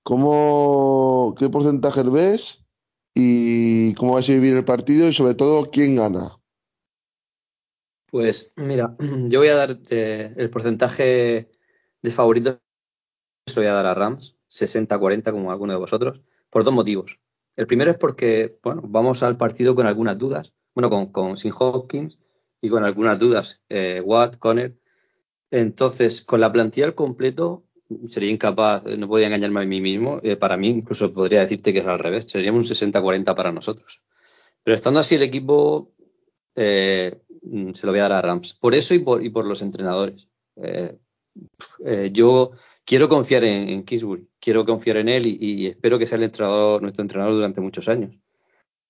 ¿cómo, qué porcentaje ves? Y cómo vais a vivir el partido y sobre todo quién gana. Pues mira, yo voy a dar eh, el porcentaje de favoritos, se lo voy a dar a Rams, 60-40 como alguno de vosotros, por dos motivos. El primero es porque, bueno, vamos al partido con algunas dudas, bueno, con, con Sin Hopkins y con algunas dudas, eh, Watt, Conner. Entonces, con la plantilla al completo, sería incapaz, no podía engañarme a mí mismo. Eh, para mí, incluso podría decirte que es al revés, seríamos un 60-40 para nosotros. Pero estando así el equipo, eh, se lo voy a dar a Rams. Por eso y por, los entrenadores. Eh, eh, yo quiero confiar en, en, Kingsbury, quiero confiar en él y, y, espero que sea el entrenador, nuestro entrenador durante muchos años.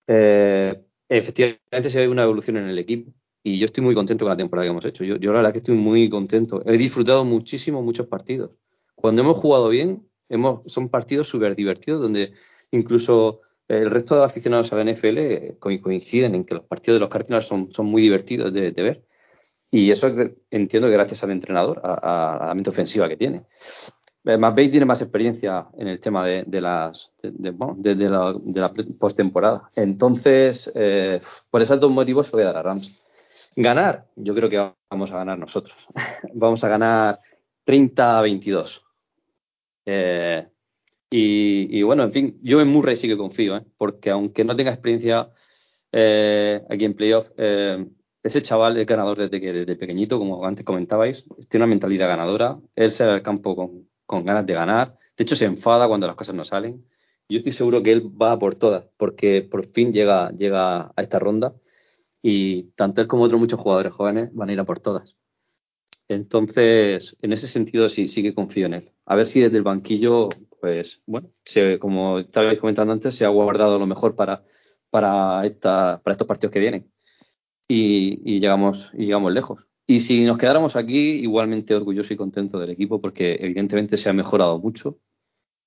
Eh, efectivamente se ve una evolución en el equipo y yo estoy muy contento con la temporada que hemos hecho. Yo, yo la verdad que estoy muy contento. He disfrutado muchísimo muchos partidos. Cuando hemos jugado bien, hemos, son partidos súper divertidos donde incluso el resto de aficionados a la NFL coinciden en que los partidos de los Cardinals son, son muy divertidos de, de ver. Y eso entiendo que gracias al entrenador, a, a la mente ofensiva que tiene. McVeigh tiene más experiencia en el tema de, de las de, de, de, la, la postemporada. Entonces, eh, por esos dos motivos voy a dar a Rams. Ganar, yo creo que vamos a ganar nosotros. vamos a ganar 30 a 22. Eh, y, bueno, en fin, yo en Murray sí que confío, ¿eh? porque aunque no tenga experiencia eh, aquí en playoff, eh, ese chaval es ganador desde que desde pequeñito, como antes comentabais, tiene una mentalidad ganadora, él sale al campo con, con, ganas de ganar, de hecho se enfada cuando las cosas no salen. Yo estoy seguro que él va por todas, porque por fin llega, llega a esta ronda y tanto él como otros muchos jugadores jóvenes van a ir a por todas. Entonces, en ese sentido sí, sí que confío en él. A ver si desde el banquillo, pues, bueno, como estabais comentando antes, se ha guardado lo mejor para, para, esta, para estos partidos que vienen. Y, llegamos, y llegamos lejos. Y si nos quedáramos aquí, igualmente orgulloso y contento del equipo, porque evidentemente se ha mejorado mucho.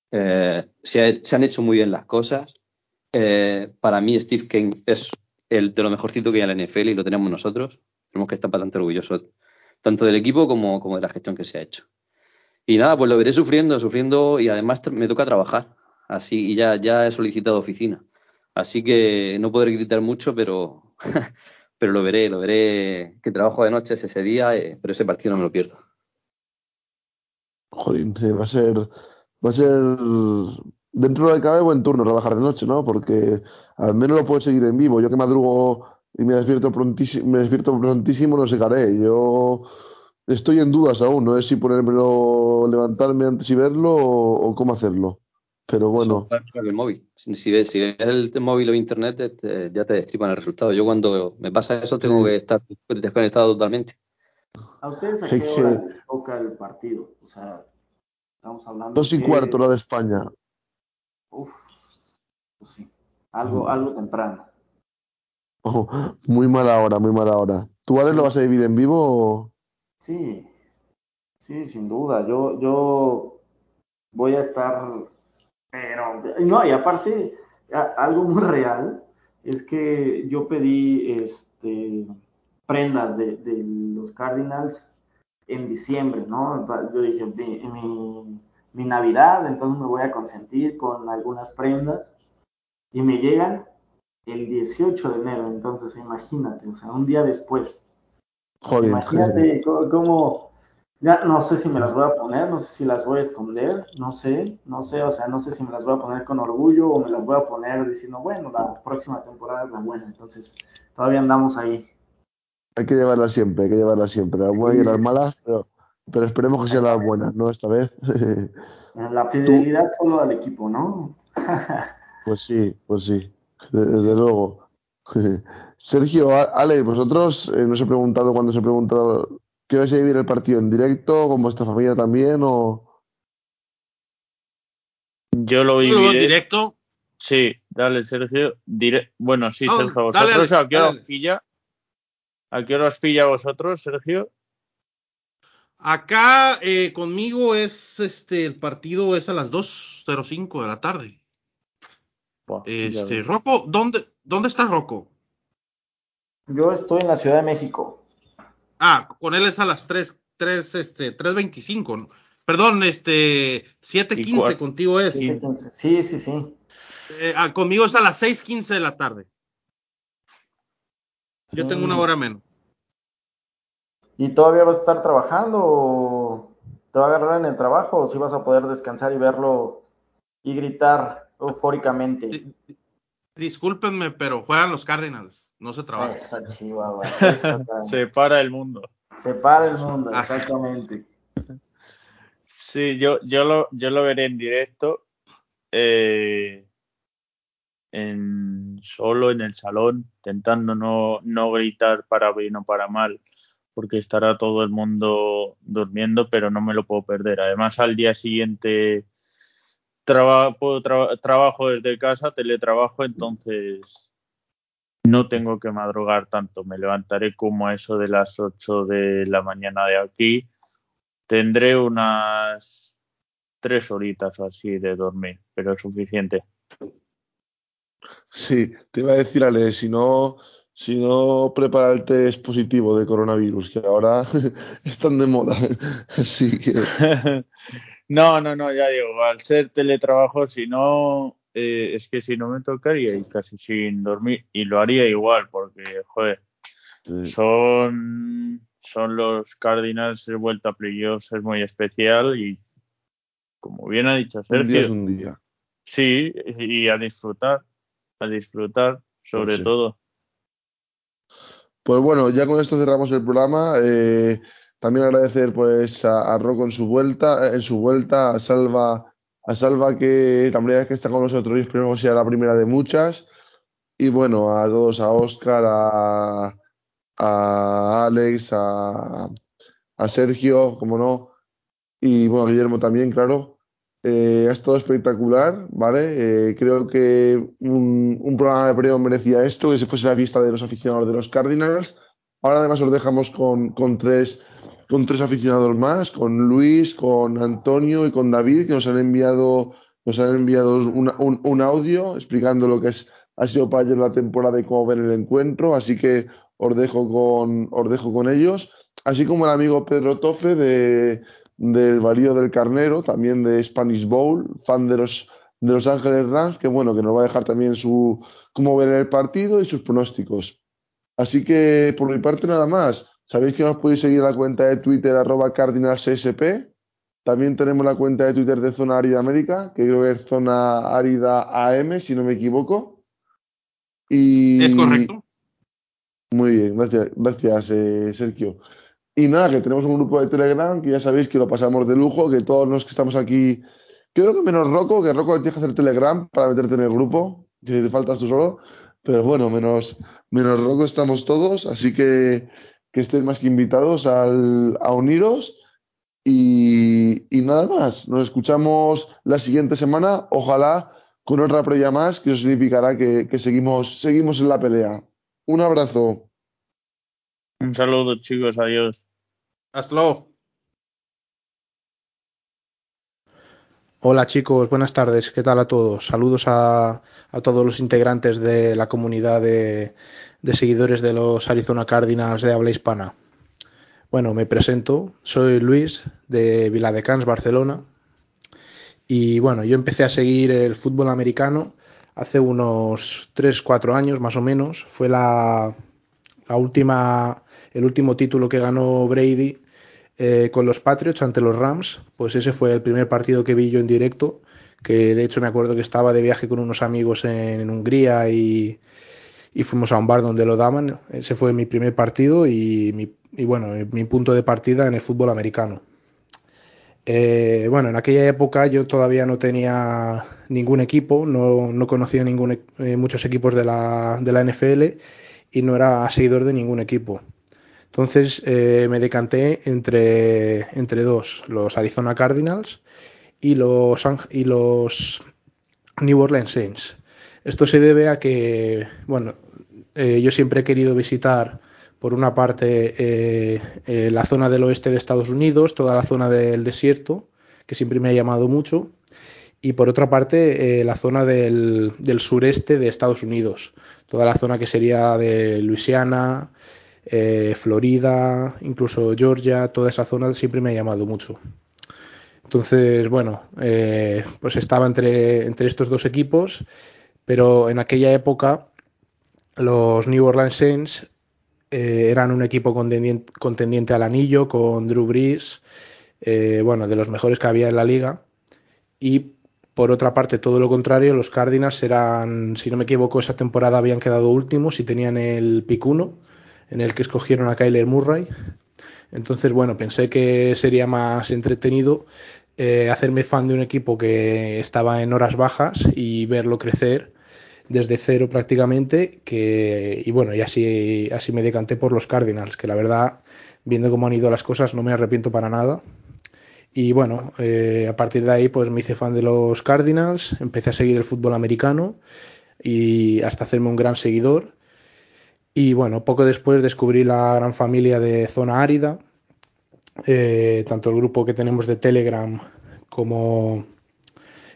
Eh, se, ha, se, han hecho muy bien las cosas. Eh, para mí, Steve Kane es el de lo mejorcito que hay en la NFL y lo tenemos nosotros. Tenemos que estar bastante orgullosos tanto del equipo como, como de la gestión que se ha hecho. Y nada, pues lo veré sufriendo, sufriendo y además me toca trabajar. Así, y ya, ya he solicitado oficina. Así que no podré gritar mucho, pero, pero lo veré, lo veré. Que trabajo de noche ese día, eh, pero ese partido no me lo pierdo. Jolín, va a ser, va a ser dentro de cabe buen turno trabajar de noche, ¿no? Porque al menos lo puedo seguir en vivo. Yo que madrugo y me despierto prontísimo, me despierto prontísimo, no haré. Yo estoy en dudas aún, no sé si ponérmelo, levantarme antes y verlo o, o cómo hacerlo. Pero bueno. El móvil. Si ves, si ves el móvil o internet, te, ya te destripan el resultado. Yo cuando me pasa eso tengo que estar desconectado totalmente. ¿A ustedes a qué hora les toca el partido? O sea, estamos hablando. Dos y que... cuarto, la de España. Uf, pues sí. Algo, algo temprano. Oh, muy mala hora, muy mala hora. ¿Tú, Alex, lo vas a vivir en vivo o...? Sí, sí, sin duda. Yo, yo voy a estar, pero, no, y aparte, algo muy real es que yo pedí este, prendas de, de los Cardinals en diciembre, ¿no? Yo dije, mi, mi Navidad, entonces me voy a consentir con algunas prendas y me llegan el 18 de enero, entonces imagínate, o sea, un día después. Joder, imagínate cómo, ya no sé si me las voy a poner, no sé si las voy a esconder, no sé, no sé, o sea, no sé si me las voy a poner con orgullo o me las voy a poner diciendo, bueno, la próxima temporada es la buena, entonces todavía andamos ahí. Hay que llevarla siempre, hay que llevarla siempre, las buenas y las malas, pero, pero esperemos que sean las buenas, ¿no? Esta vez. la fidelidad ¿Tú? solo al equipo, ¿no? pues sí, pues sí. Desde luego. Sergio, Ale, vosotros eh, no os he preguntado cuando os he preguntado ¿qué vais a vivir el partido en directo con vuestra familia también o yo lo viví en directo. Sí, dale, Sergio. Dire... Bueno, sí, no, Sergio, vosotros dale, ¿a qué hora os pilla? ¿A qué hora os pilla vosotros, Sergio? Acá eh, conmigo es este el partido es a las 2.05 de la tarde. Este, Rocco, ¿dónde, ¿dónde está Rocco? Yo estoy en la Ciudad de México. Ah, con él es a las 3, 3, este, 3.25. ¿no? Perdón, este, 7.15 contigo es. Sí, sí, sí. Eh, ah, conmigo es a las 6.15 de la tarde. Sí. Yo tengo una hora menos. ¿Y todavía vas a estar trabajando o te va a agarrar en el trabajo o si vas a poder descansar y verlo y gritar eufóricamente. Di- di- Discúlpenme, pero juegan los Cardinals, no se trabaja. Chihuahua, tan- Se para el mundo. Se para el mundo, exactamente. Sí, yo, yo, lo, yo lo veré en directo. eh, en, solo en el salón, intentando no, no gritar para bien o para mal, porque estará todo el mundo durmiendo, pero no me lo puedo perder. Además, al día siguiente traba- puedo traba- trabajo desde casa, teletrabajo, entonces no tengo que madrugar tanto. Me levantaré como a eso de las 8 de la mañana de aquí. Tendré unas tres horitas o así de dormir, pero es suficiente. Sí, te iba a decir, Ale, si no, si no prepara el test positivo de coronavirus, que ahora están de moda. Así que, No, no, no, ya digo, al ser teletrabajo, si no, eh, es que si no me tocaría ir casi sin dormir y lo haría igual, porque, joder, son, son los Cardinals, el vuelta a playoffs es muy especial y, como bien ha dicho un día es Sergio, un día. sí, y a disfrutar, a disfrutar sobre Pues sí. todo. Pues bueno, ya con esto cerramos el programa. Eh, también agradecer pues a, a Rocco en su vuelta, en su vuelta, a Salva, a Salva que la primera que está con nosotros y esperemos que sea la primera de muchas. Y bueno, a todos, a Oscar, a, a Alex, a, a Sergio, como no, y bueno, a Guillermo también, claro. Eh, ha estado espectacular, ¿vale? Eh, creo que un, programa de premio merecía esto, que se fuese la fiesta de los aficionados de los Cardinals. Ahora además os dejamos con, con tres, con tres aficionados más, con Luis, con Antonio y con David, que nos han enviado, nos han enviado un, audio explicando lo que es, ha sido para ellos la temporada y cómo ven el encuentro. Así que os dejo con, os dejo con ellos. Así como el amigo Pedro Tofe de, del Varío del Carnero, también de Spanish Bowl, fan de los, de los Ángeles Rams, que bueno, que nos va a dejar también su cómo ven el partido y sus pronósticos. Así que por mi parte nada más. Sabéis que nos podéis seguir la cuenta de Twitter arroba cardinalssp. También tenemos la cuenta de Twitter de Zona Árida América, que creo que es Zona Árida AM, si no me equivoco. Y Es correcto. muy bien, gracias, gracias eh, Sergio. Y nada, que tenemos un grupo de Telegram que ya sabéis que lo pasamos de lujo, que todos los que estamos aquí, creo que menos Rocco, que Rocco tienes que hacer Telegram para meterte en el grupo, si te faltas tú solo, pero bueno, menos, menos Rocco estamos todos, así que, que estéis más que invitados al, a uniros. Y, y nada más, nos escuchamos la siguiente semana, ojalá con otra previa más, que eso significará que, que seguimos, seguimos en la pelea. Un abrazo. Un saludo, chicos, adiós. Hasta luego. Hola chicos, buenas tardes, ¿qué tal a todos? Saludos a, a todos los integrantes de la comunidad de, de seguidores de los Arizona Cardinals de habla hispana. Bueno, me presento, soy Luis de Viladecans, Barcelona. Y bueno, yo empecé a seguir el fútbol americano hace unos 3-4 años más o menos. Fue la, la última, el último título que ganó Brady eh, con los Patriots ante los Rams, pues ese fue el primer partido que vi yo en directo, que de hecho me acuerdo que estaba de viaje con unos amigos en, Hungría y, fuimos a un bar donde lo daban. Ese fue mi primer partido y, mi, y bueno, mi punto de partida en el fútbol americano. Eh, bueno, en aquella época yo todavía no tenía ningún equipo, no, no conocía ningún, eh, muchos equipos de la, de la NFL y no era seguidor de ningún equipo. Entonces eh, me decanté entre, entre dos, los Arizona Cardinals y los, y los New Orleans Saints. Esto se debe a que, bueno, eh, yo siempre he querido visitar, por una parte, eh, eh, la zona del oeste de Estados Unidos, toda la zona del desierto, que siempre me ha llamado mucho, y por otra parte, la zona del, del, sureste de Estados Unidos, toda la zona que sería de Luisiana, eh, Florida, incluso Georgia, toda esa zona siempre me ha llamado mucho. Entonces, bueno, eh, pues estaba entre, entre estos dos equipos, pero en aquella época los New Orleans Saints eh, eran un equipo contendiente, contendiente, al anillo con Drew Brees, bueno, de los mejores que había en la liga, y por otra parte, todo lo contrario, los Cardinals eran, si no me equivoco, esa temporada habían quedado últimos y tenían el pick 1, en el que escogieron a Kyler Murray. Entonces, bueno, pensé que sería más entretenido eh, hacerme fan de un equipo que estaba en horas bajas y verlo crecer desde cero prácticamente. Que, y bueno, y así, así me decanté por los Cardinals, que la verdad, viendo cómo han ido las cosas, no me arrepiento para nada. Y bueno, eh, a partir de ahí pues me hice fan de los Cardinals, empecé a seguir el fútbol americano y hasta hacerme un gran seguidor. Y bueno, poco después descubrí la gran familia de Zona Árida, eh, tanto el grupo que tenemos de Telegram como,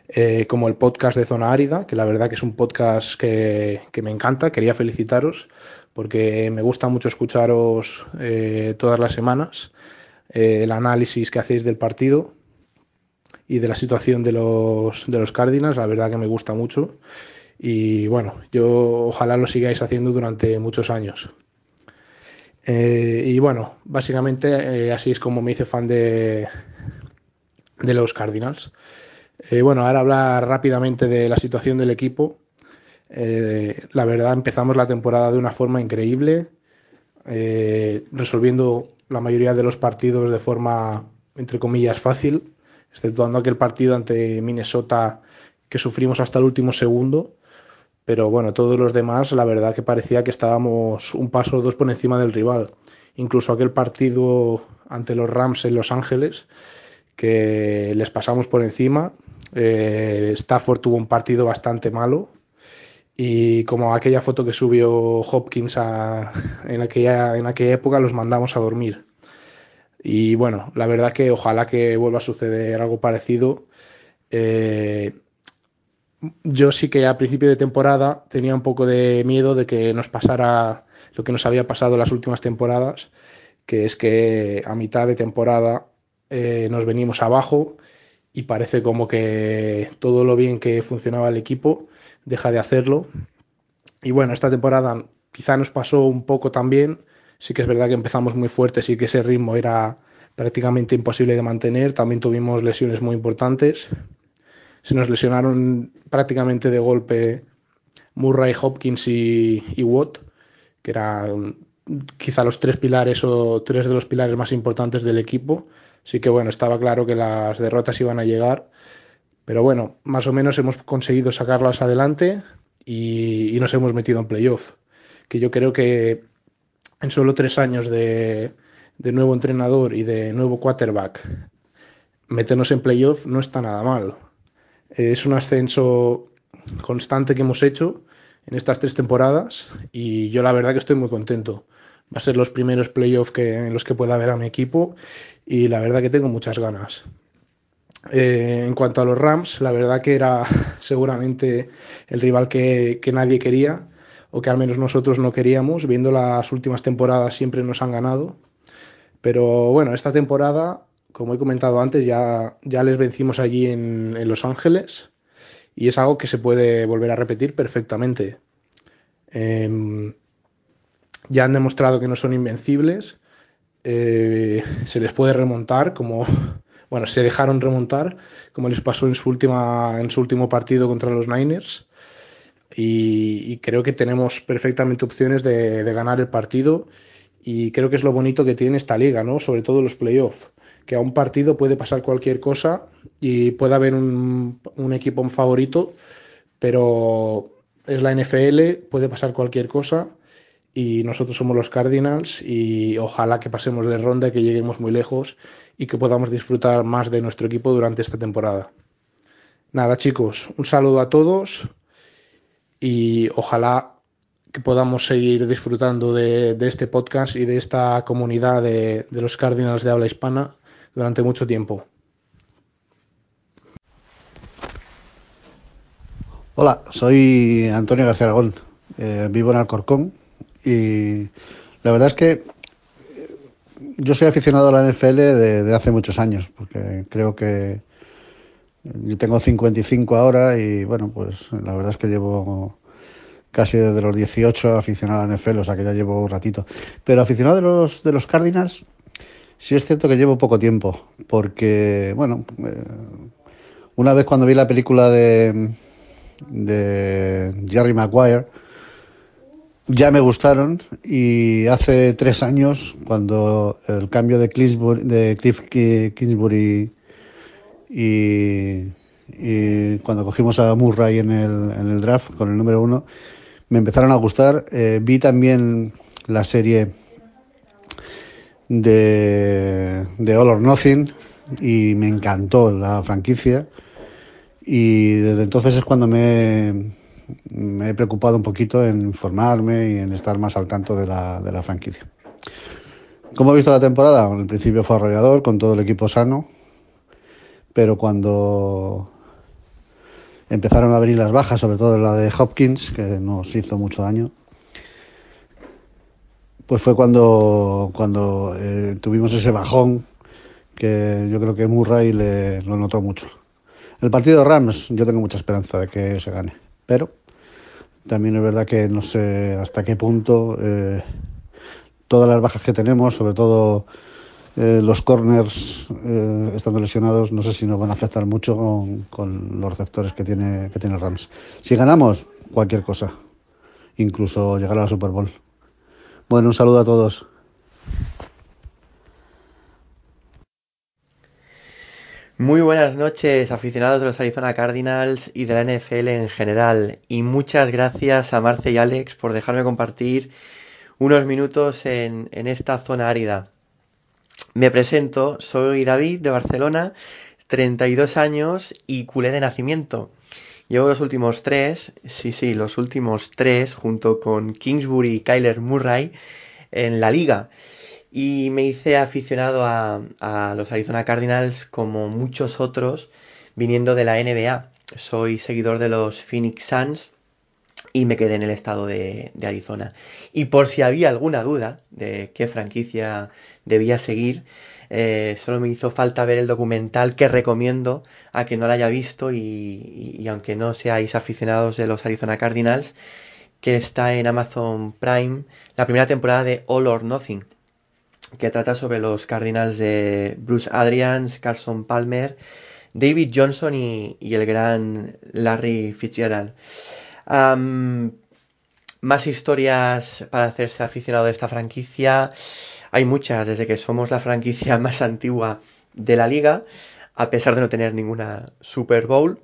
eh, como el podcast de Zona Árida, que la verdad que es un podcast que, que me encanta, quería felicitaros porque me gusta mucho escucharos todas las semanas eh, el análisis que hacéis del partido y de la situación de los, de los Cardinals, la verdad que me gusta mucho. Y bueno, yo ojalá lo sigáis haciendo durante muchos años. Eh, y bueno, básicamente eh, así es como me hice fan de, de los Cardinals. bueno, ahora hablar rápidamente de la situación del equipo. la verdad empezamos la temporada de una forma increíble, resolviendo la mayoría de los partidos de forma, entre comillas, fácil, exceptuando aquel partido ante Minnesota que sufrimos hasta el último segundo. Pero bueno, todos los demás, la verdad que parecía que estábamos un paso o dos por encima del rival. Incluso aquel partido ante los Rams en Los Ángeles, que les pasamos por encima. Eh, Stafford tuvo un partido bastante malo, y como aquella foto que subió Hopkins en, aquella, en aquella época, los mandamos a dormir. Y bueno, la verdad que ojalá que vuelva a suceder algo parecido. Eh, yo sí que a principio de temporada tenía un poco de miedo de que nos pasara lo que nos había pasado las últimas temporadas, que es que a mitad de temporada eh, nos venimos abajo y parece como que todo lo bien que funcionaba el equipo deja de hacerlo. Y bueno, esta temporada quizá nos pasó un poco también. Sí que es verdad que empezamos muy fuertes y que ese ritmo era prácticamente imposible de mantener. También tuvimos lesiones muy importantes. Se nos lesionaron prácticamente de golpe Murray, Hopkins y, Watt, que eran quizá los tres pilares o tres de los pilares más importantes del equipo. Así que bueno, estaba claro que las derrotas iban a llegar pero bueno, más o menos hemos conseguido sacarlas adelante y, nos hemos metido en playoff. Que yo creo que en solo tres años de, nuevo entrenador y de nuevo quarterback, meternos en playoff no está nada mal. Es un ascenso constante que hemos hecho en estas tres temporadas y yo la verdad que estoy muy contento. Va a ser los primeros playoffs que, en los que pueda ver a mi equipo y la verdad que tengo muchas ganas. Eh, en cuanto a los Rams, la verdad que era seguramente el rival que, nadie quería, o que al menos nosotros no queríamos. Viendo las últimas temporadas siempre nos han ganado. Pero bueno, esta temporada, como he comentado antes, ya, les vencimos allí en, Los Ángeles y es algo que se puede volver a repetir perfectamente. Em, ya han demostrado que no son invencibles, eh, se les puede remontar como, bueno, se dejaron remontar, como les pasó en su, última, en su último partido contra los Niners. Y, creo que tenemos perfectamente opciones de, ganar el partido. Y creo que es lo bonito que tiene esta liga, ¿no? Sobre todo los playoffs. Que a un partido puede pasar cualquier cosa y puede haber un, un equipo favorito, pero es la NFL, puede pasar cualquier cosa y nosotros somos los Cardinals y ojalá que pasemos de ronda que lleguemos muy lejos y que podamos disfrutar más de nuestro equipo durante esta temporada. Nada chicos, un saludo a todos y ojalá que podamos seguir disfrutando de, este podcast y de esta comunidad de los Cardinals de habla hispana durante mucho tiempo. Hola, soy Antonio García Aragón, eh, vivo en Alcorcón y la verdad es que yo soy aficionado a la NFL de, hace muchos años, porque creo que yo tengo 55 ahora y bueno, pues la verdad es que llevo casi desde los 18 aficionado a la NFL, o sea que ya llevo un ratito. Pero aficionado de los, de los Cardinals, sí es cierto que llevo poco tiempo, porque bueno, eh, Una vez cuando vi la película de, de Jerry Maguire, ya me gustaron y hace tres años, cuando el cambio de, de Cliff Kingsbury y, y, cuando cogimos a Murray en el, en el draft con el número uno, me empezaron a gustar. Eh, vi también la serie de, de All or Nothing y me encantó la franquicia y desde entonces es cuando me, he preocupado un poquito en informarme y en estar más al tanto de la, de la franquicia. ¿Cómo he visto la temporada? Bueno, al principio fue arrollador, con todo el equipo sano, pero cuando empezaron a venir las bajas, sobre todo la de Hopkins, que nos hizo mucho daño, pues fue cuando, cuando eh, tuvimos ese bajón que yo creo que Murray le, lo notó mucho. El partido Rams, yo tengo mucha esperanza de que se gane, pero también es verdad que no sé hasta qué punto eh, todas las bajas que tenemos, sobre todo eh, los corners eh, estando lesionados, no sé si nos van a afectar mucho con, con, los receptores que tiene, que tiene Rams. Si ganamos, cualquier cosa, incluso llegar a la Super Bowl. Bueno, un saludo a todos. Muy buenas noches, aficionados de los Arizona Cardinals y de la NFL en general. Y muchas gracias a Marce y Alex por dejarme compartir unos minutos en, en, esta zona árida. Me presento, soy David de Barcelona, 32 años y culé de nacimiento. Llevo los últimos tres, sí, sí, los últimos tres, junto con Kingsbury y Kyler Murray, en la liga. Y me hice aficionado a, los Arizona Cardinals como muchos otros viniendo de la NBA. Soy seguidor de los Phoenix Suns y me quedé en el estado de, Arizona. Y por si había alguna duda de qué franquicia debía seguir, eh, solo me hizo falta ver el documental que recomiendo a quien no lo haya visto y, y, aunque no seáis aficionados de los Arizona Cardinals, que está en Amazon Prime, la primera temporada de All or Nothing, que trata sobre los Cardinals de Bruce Adrians, Carson Palmer, David Johnson y, el gran Larry Fitzgerald. Más historias para hacerse aficionado de esta franquicia. Hay muchas, desde que somos la franquicia más antigua de la liga, a pesar de no tener ninguna Super Bowl.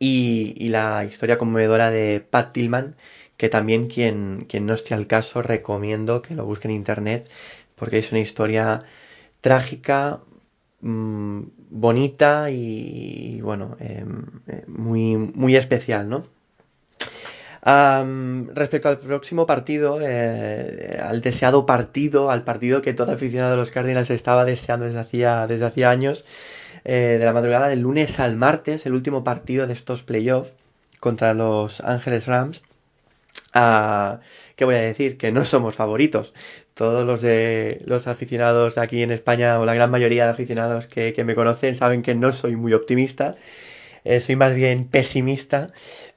Y, la historia conmovedora de Pat Tillman, que también quien, quien no esté al caso recomiendo que lo busque en internet, porque es una historia trágica, mmm, bonita y, bueno, eh, muy, muy especial, ¿no? Um, respecto al próximo partido, eh, al deseado partido, al partido que todo aficionado de los Cardinals estaba deseando desde hacía, desde hacía años, eh, de la madrugada del lunes al martes, el último partido de estos playoffs contra los Ángeles Rams. Uh, ¿Qué voy a decir? Que no somos favoritos. Todos los de los aficionados de aquí en España, o la gran mayoría de aficionados que, que me conocen, saben que no soy muy optimista. Eh, soy más bien pesimista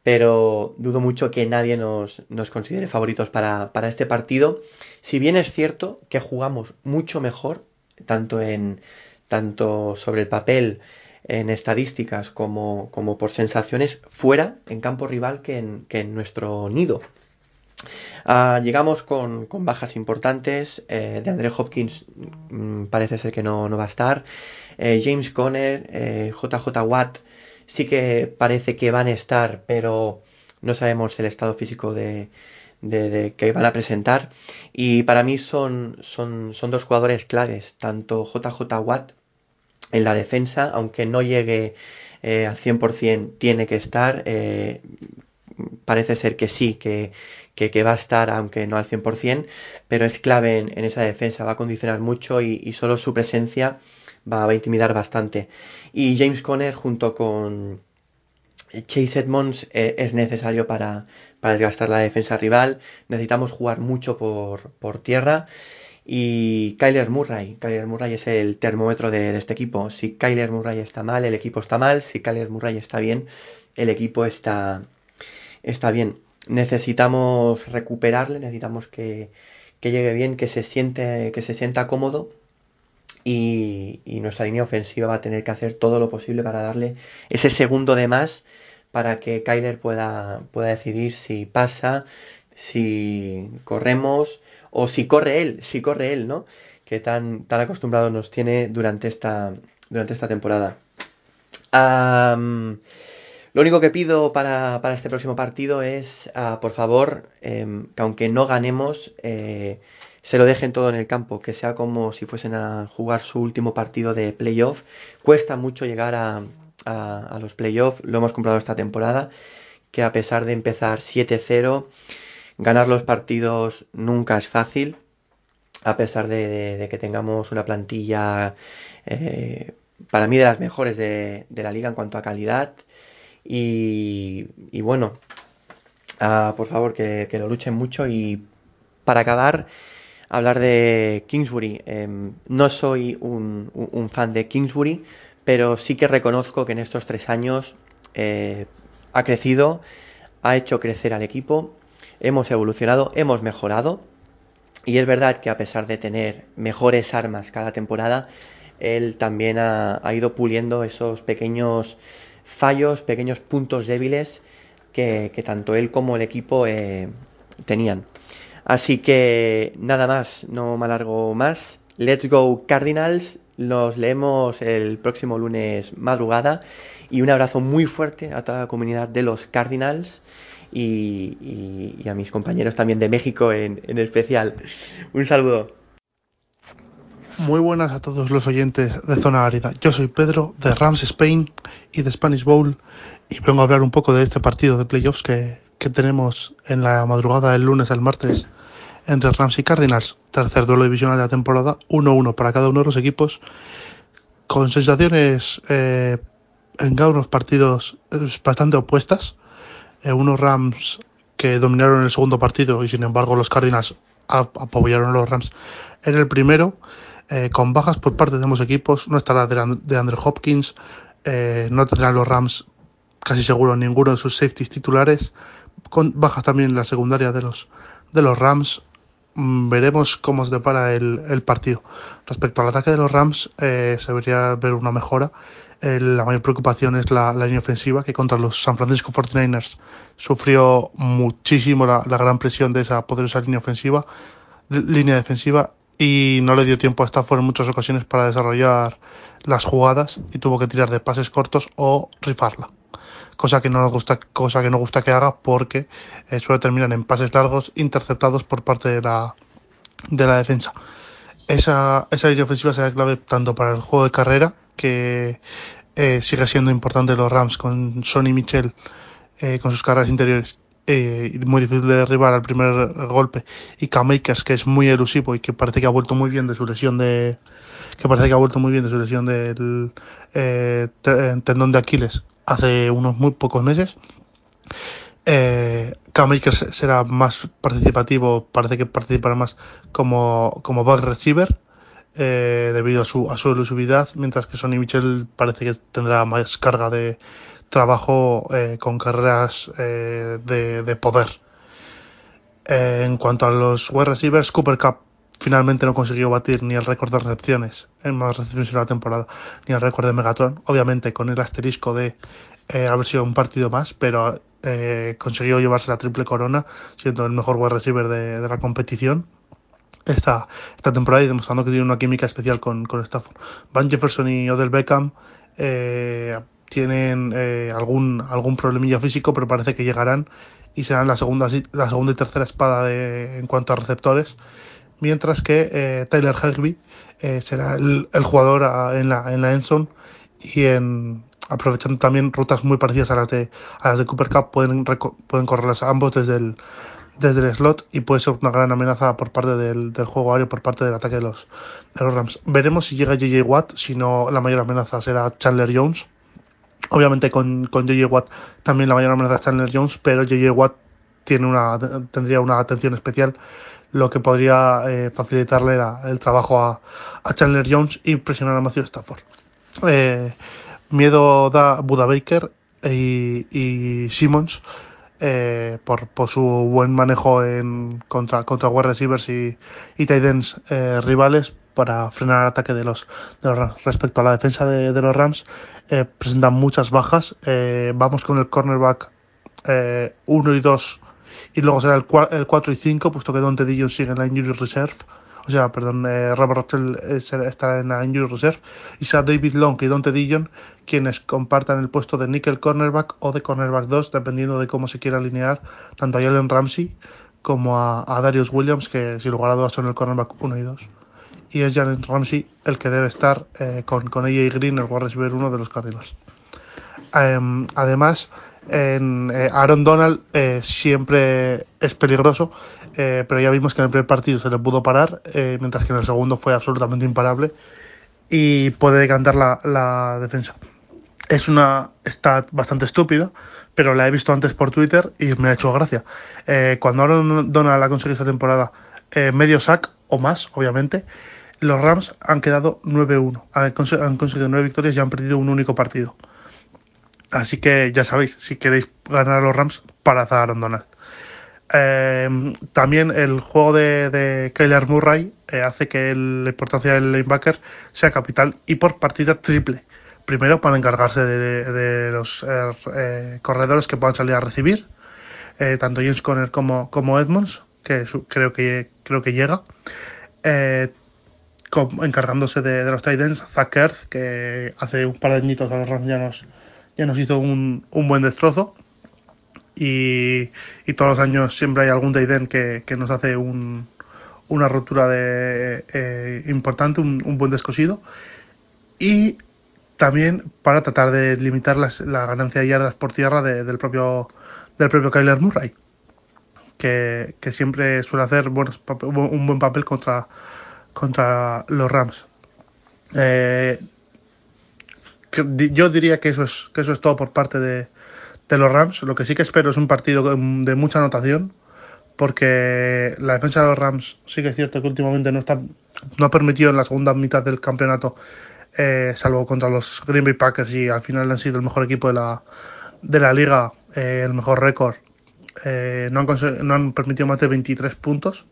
pero dudo mucho que nadie nos, nos considere favoritos para, para, este partido. Si bien es cierto que jugamos mucho mejor, tanto, en, tanto sobre el papel, en estadísticas, como, como por sensaciones, fuera, en campo rival, que en, que en nuestro nido. Uh, llegamos con, con, bajas importantes. Eh, de André Hopkins mmm, parece ser que no, no va a estar. Eh, James Conner, JJ eh, Watt sí que parece que van a estar, pero no sabemos el estado físico de, de, que van a presentar. Y para mí son, son, son dos jugadores claves, tanto JJ Watt en la defensa, aunque no llegue eh, al 100%, tiene que estar. Eh, parece ser que sí, que, que, va a estar, aunque no al 100%, pero es clave en, esa defensa, va a condicionar mucho y solo su presencia va, a intimidar bastante. Y James Conner junto con Chase Edmonds eh, es necesario para, para desgastar la defensa rival. Necesitamos jugar mucho por, por tierra. Y Kyler Murray. Kyler Murray es el termómetro de, de, este equipo. Si Kyler Murray está mal, el equipo está mal. Si Kyler Murray está bien, el equipo está, está bien. Necesitamos recuperarle, necesitamos que, que llegue bien, que se siente, que se sienta cómodo y, y nuestra línea ofensiva va a tener que hacer todo lo posible para darle ese segundo de más para que Kyler pueda, pueda decidir si pasa, si corremos o si corre él, si corre él, ¿no? Que tan, tan acostumbrados nos tiene durante esta, durante esta temporada. Lo único que pido para, para este próximo partido es, ah, por favor, em, que aunque no ganemos, eh, se lo dejen todo en el campo, que sea como si fuesen a jugar su último partido de playoff. Cuesta mucho llegar a, los playoffs, lo hemos comprado esta temporada, que a pesar de empezar 7-0, ganar los partidos nunca es fácil, a pesar de, que tengamos una plantilla eh, para mí de las mejores de, la liga en cuanto a calidad. Y, y bueno, ah, por favor que lo luchen mucho y para acabar, hablar de Kingsbury. Em, no soy un, fan de Kingsbury, pero sí que reconozco que en estos tres años eh, ha crecido, ha hecho crecer al equipo, hemos evolucionado, hemos mejorado. Y es verdad que a pesar de tener mejores armas cada temporada, él también ha, ido puliendo esos pequeños fallos, pequeños puntos débiles que, que tanto él como el equipo eh, tenían. Así que nada más, no me alargo más. Let's go Cardinals. Nos leemos el próximo lunes madrugada. Y un abrazo muy fuerte a toda la comunidad de los Cardinals y, y- y a mis compañeros también de México en, en especial. Un saludo. Muy buenas a todos los oyentes de Zona Árida. Yo soy Pedro de Rams Spain y de Spanish Bowl y vengo a hablar un poco de este partido de playoffs que, que tenemos en la madrugada del lunes al martes entre Rams y Cardinals. Tercer duelo divisional de la temporada, 1-1 para cada uno de los equipos, con sensaciones eh, en cada uno de los partidos eh, bastante opuestas. Eh, unos Rams que dominaron el segundo partido y sin embargo los Cardinals ap- apoyaron a los Rams en el primero con bajas por parte de ambos equipos. No estará de, And- de Andrew Hopkins, no tendrán los Rams casi seguro ninguno de sus safeties titulares. Con bajas también en la secundaria de los, de los Rams. Mm, Veremos cómo se depara el, el partido. Respecto al ataque de los Rams, eh, se debería ver una mejora. Eh, la mayor preocupación es la, línea ofensiva, que contra los San Francisco 49ers sufrió muchísimo la, gran presión de esa poderosa línea ofensiva, línea defensiva, y no le dio tiempo a Stafford en muchas ocasiones para desarrollar las jugadas y tuvo que tirar de pases cortos o rifarla. Cosa que no nos gusta, cosa que no gusta que haga porque eh, suele terminar en pases largos interceptados por parte de la, de la defensa. Esa, esa línea ofensiva será clave tanto para el juego de carrera, que eh, sigue siendo importante los Rams con Sonny Michel eh, con sus carreras interiores eh, muy difícil de derribar al primer golpe y Cam Akers que es muy elusivo y que parece que ha vuelto muy bien de su lesión de que parece que ha vuelto muy bien de su lesión del eh, te- tendón de Aquiles hace unos muy pocos meses eh, Cam Akers será más participativo, parece que participará más como, como back receiver eh, debido a su, a su elusividad, mientras que Sonny Mitchell parece que tendrá más carga de trabajo eh, con carreras de, de poder. En cuanto a los wide receivers, Cooper Cup finalmente no consiguió batir ni el récord de recepciones en más recepciones en la temporada, ni el récord de Megatron, obviamente con el asterisco de eh, haber sido un partido más, pero eh, consiguió llevarse la triple corona, siendo el mejor wide receiver de, de la competición esta, esta temporada y demostrando que tiene una química especial con, con Stafford. Van Jefferson y Odell Beckham eh, tienen eh, algún, algún problemilla físico, pero parece que llegarán y serán la segunda, la segunda y tercera espada de, en cuanto a receptores. Mientras que eh, Tyler Higbee eh, será el, el jugador en la, en la endzone y en, aprovechando también rutas muy parecidas a las de, a las de Cooper Cup, pueden, pueden correrlas ambos desde el, desde el slot y puede ser una gran amenaza por parte del, del juego aéreo, por parte del ataque de los, de los Rams. Veremos si llega JJ Watt, si no la mayor amenaza será Chandler Jones. Obviamente con, con JJ Watt también la mayor amenaza es Chandler Jones, pero JJ Watt tiene una, tendría una atención especial, lo que podría eh, facilitarle la, el trabajo a, a, Chandler Jones y presionar a Matthew Stafford. Eh, miedo da Buda Baker y, Simmons eh, por, su buen manejo en contra, contra wide receivers y, y tight ends rivales para frenar el ataque de los, de los Rams. Respecto a la defensa de, de los Rams, presentan muchas bajas. Vamos con el cornerback 1 y 2 y luego será el, el 4 y 5, puesto que Dante Dillon sigue en la injury reserve o sea, perdón, eh, Robert Rochelle estará en la injury reserve y será David Long y Dante Dillon quienes compartan el puesto de nickel cornerback o de cornerback 2, dependiendo de cómo se quiera alinear tanto a Jalen Ramsey como a, a, Darius Williams, que sin lugar a dudas son el cornerback 1 y 2. Y es Jalen Ramsey el que debe estar eh, con, con AJ Green, el wide receiver 1 de los Cardinals. Um, además, en eh, Aaron Donald eh, siempre es peligroso, eh, pero ya vimos que en el primer partido se le pudo parar, mientras que en el segundo fue absolutamente imparable y puede decantar la, defensa. Es una stat bastante estúpida, pero la he visto antes por Twitter y me ha hecho gracia. Cuando Aaron Donald ha conseguido esta temporada medio sack o más, obviamente, los Rams han quedado 9-1. Han, han conseguido 9 victorias y han perdido un único partido. Así que ya sabéis, si queréis ganar a los Rams, parad a Aaron Donald. Eh, también el juego de, de Kyler Murray eh, hace que la importancia del linebacker sea capital y por partida triple. Primero para encargarse de, de los eh, corredores que puedan salir a recibir, tanto James Conner como, como Edmonds, que su, creo que creo que llega. Encargándose de, de, los tight ends, Zach Ertz, que hace un par de añitos a los Rams ya nos, ya nos hizo un, un buen destrozo y, y, todos los años siempre hay algún Deiden que, que nos hace un, una rotura de, eh, importante, un, buen descosido. Y también para tratar de limitar las, la ganancia de yardas por tierra de, del, propio, del propio Kyler Murray, que, que siempre suele hacer un buen papel contra, contra los Rams. Eh, yo diría que eso es, que eso es todo por parte de, de los Rams. Lo que sí que espero es un partido de mucha anotación, porque la defensa de los Rams sí que es cierto que últimamente no está no ha permitido en la segunda mitad del campeonato, eh, salvo contra los Green Bay Packers y al final han sido el mejor equipo de la, de la liga, eh, el mejor récord. Eh, no, han no han permitido más de 23 puntos.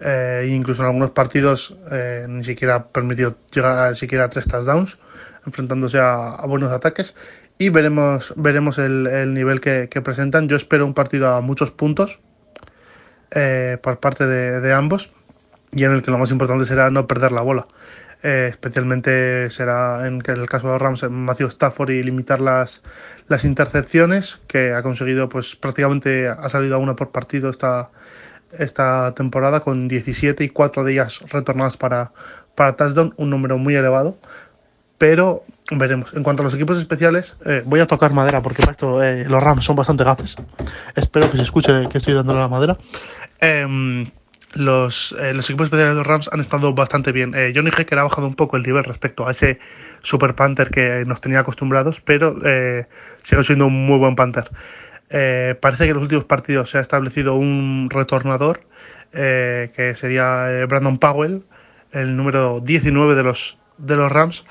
Eh, incluso en algunos partidos eh, ni siquiera ha permitido llegar a siquiera a tres touchdowns, enfrentándose a, buenos ataques y veremos, veremos el, el nivel que, presentan. Yo espero un partido a muchos puntos eh, por parte de, ambos y en el que lo más importante será no perder la bola. Eh, especialmente será en, el caso de Rams Matthew Stafford y limitar las, las intercepciones que ha conseguido pues prácticamente ha salido a una por partido esta, esta temporada con 17 y 4 de ellas retornadas para, para touchdown, un número muy elevado pero veremos. En cuanto a los equipos especiales, eh, voy a tocar madera porque para esto eh, los Rams son bastante gafes. Espero que se escuche que estoy dándole la madera. Eh, los, los, equipos especiales de los Rams han estado bastante bien. Johnny Hecker ha bajado un poco el nivel respecto a ese Super Panther que nos tenía acostumbrados, pero sigue siendo un muy buen Panther. Parece que en los últimos partidos se ha establecido un retornador que sería Brandon Powell, el número 19 de los, de los Rams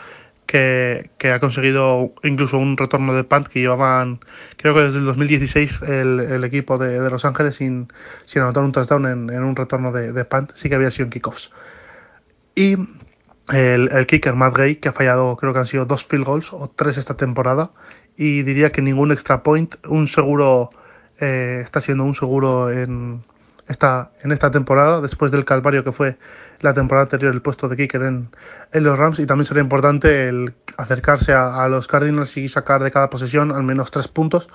que, que, ha conseguido incluso un retorno de punt que llevaban, creo que desde el 2016, el, el equipo de, de, Los Ángeles sin, sin anotar un touchdown en, en un retorno de, de, punt, sí que había sido en kickoffs. Y el, el, kicker Matt Gay, que ha fallado, creo que han sido dos field goals o tres esta temporada, y diría que ningún extra point, un seguro, eh, está siendo un seguro en, esta, en esta temporada, después del calvario que fue la temporada anterior el puesto de kicker en, los Rams, y también será importante el acercarse a, los Cardinals y sacar de cada posesión al menos tres puntos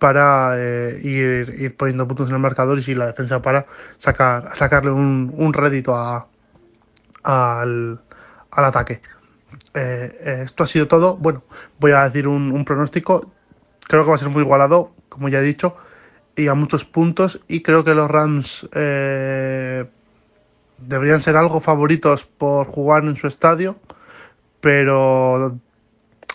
para eh, ir, poniendo puntos en el marcador. Y si la defensa para sacar sacarle un, un rédito a, al, al ataque. Eh, esto ha sido todo. Bueno, voy a decir un, un pronóstico. Creo que va a ser muy igualado, como ya he dicho y a muchos puntos y creo que los Rams eh, deberían ser algo favoritos por jugar en su estadio, pero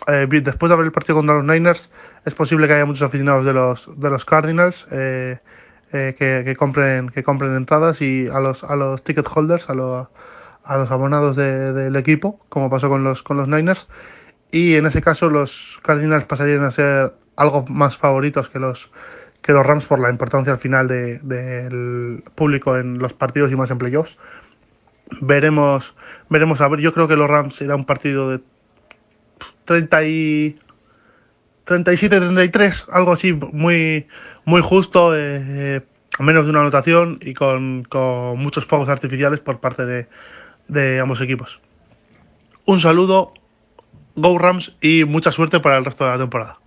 eh, después de haber el partido contra los Niners es posible que haya muchos aficionados de los de los Cardinals eh, que, que, compren que compren entradas y a los a los ticket holders a los a los abonados de, del equipo como pasó con los con los Niners y en ese caso los Cardinals pasarían a ser algo más favoritos que los que los Rams por la importancia al final de- del público en los partidos y más en playoffs. Veremos, veremos a ver. Yo creo que los Rams será un partido de 30 y 37-33, algo así muy, muy justo, eh, a menos de una anotación y con, con muchos fuegos artificiales por parte de, de ambos equipos. Un saludo, Go Rams y mucha suerte para el resto de la temporada.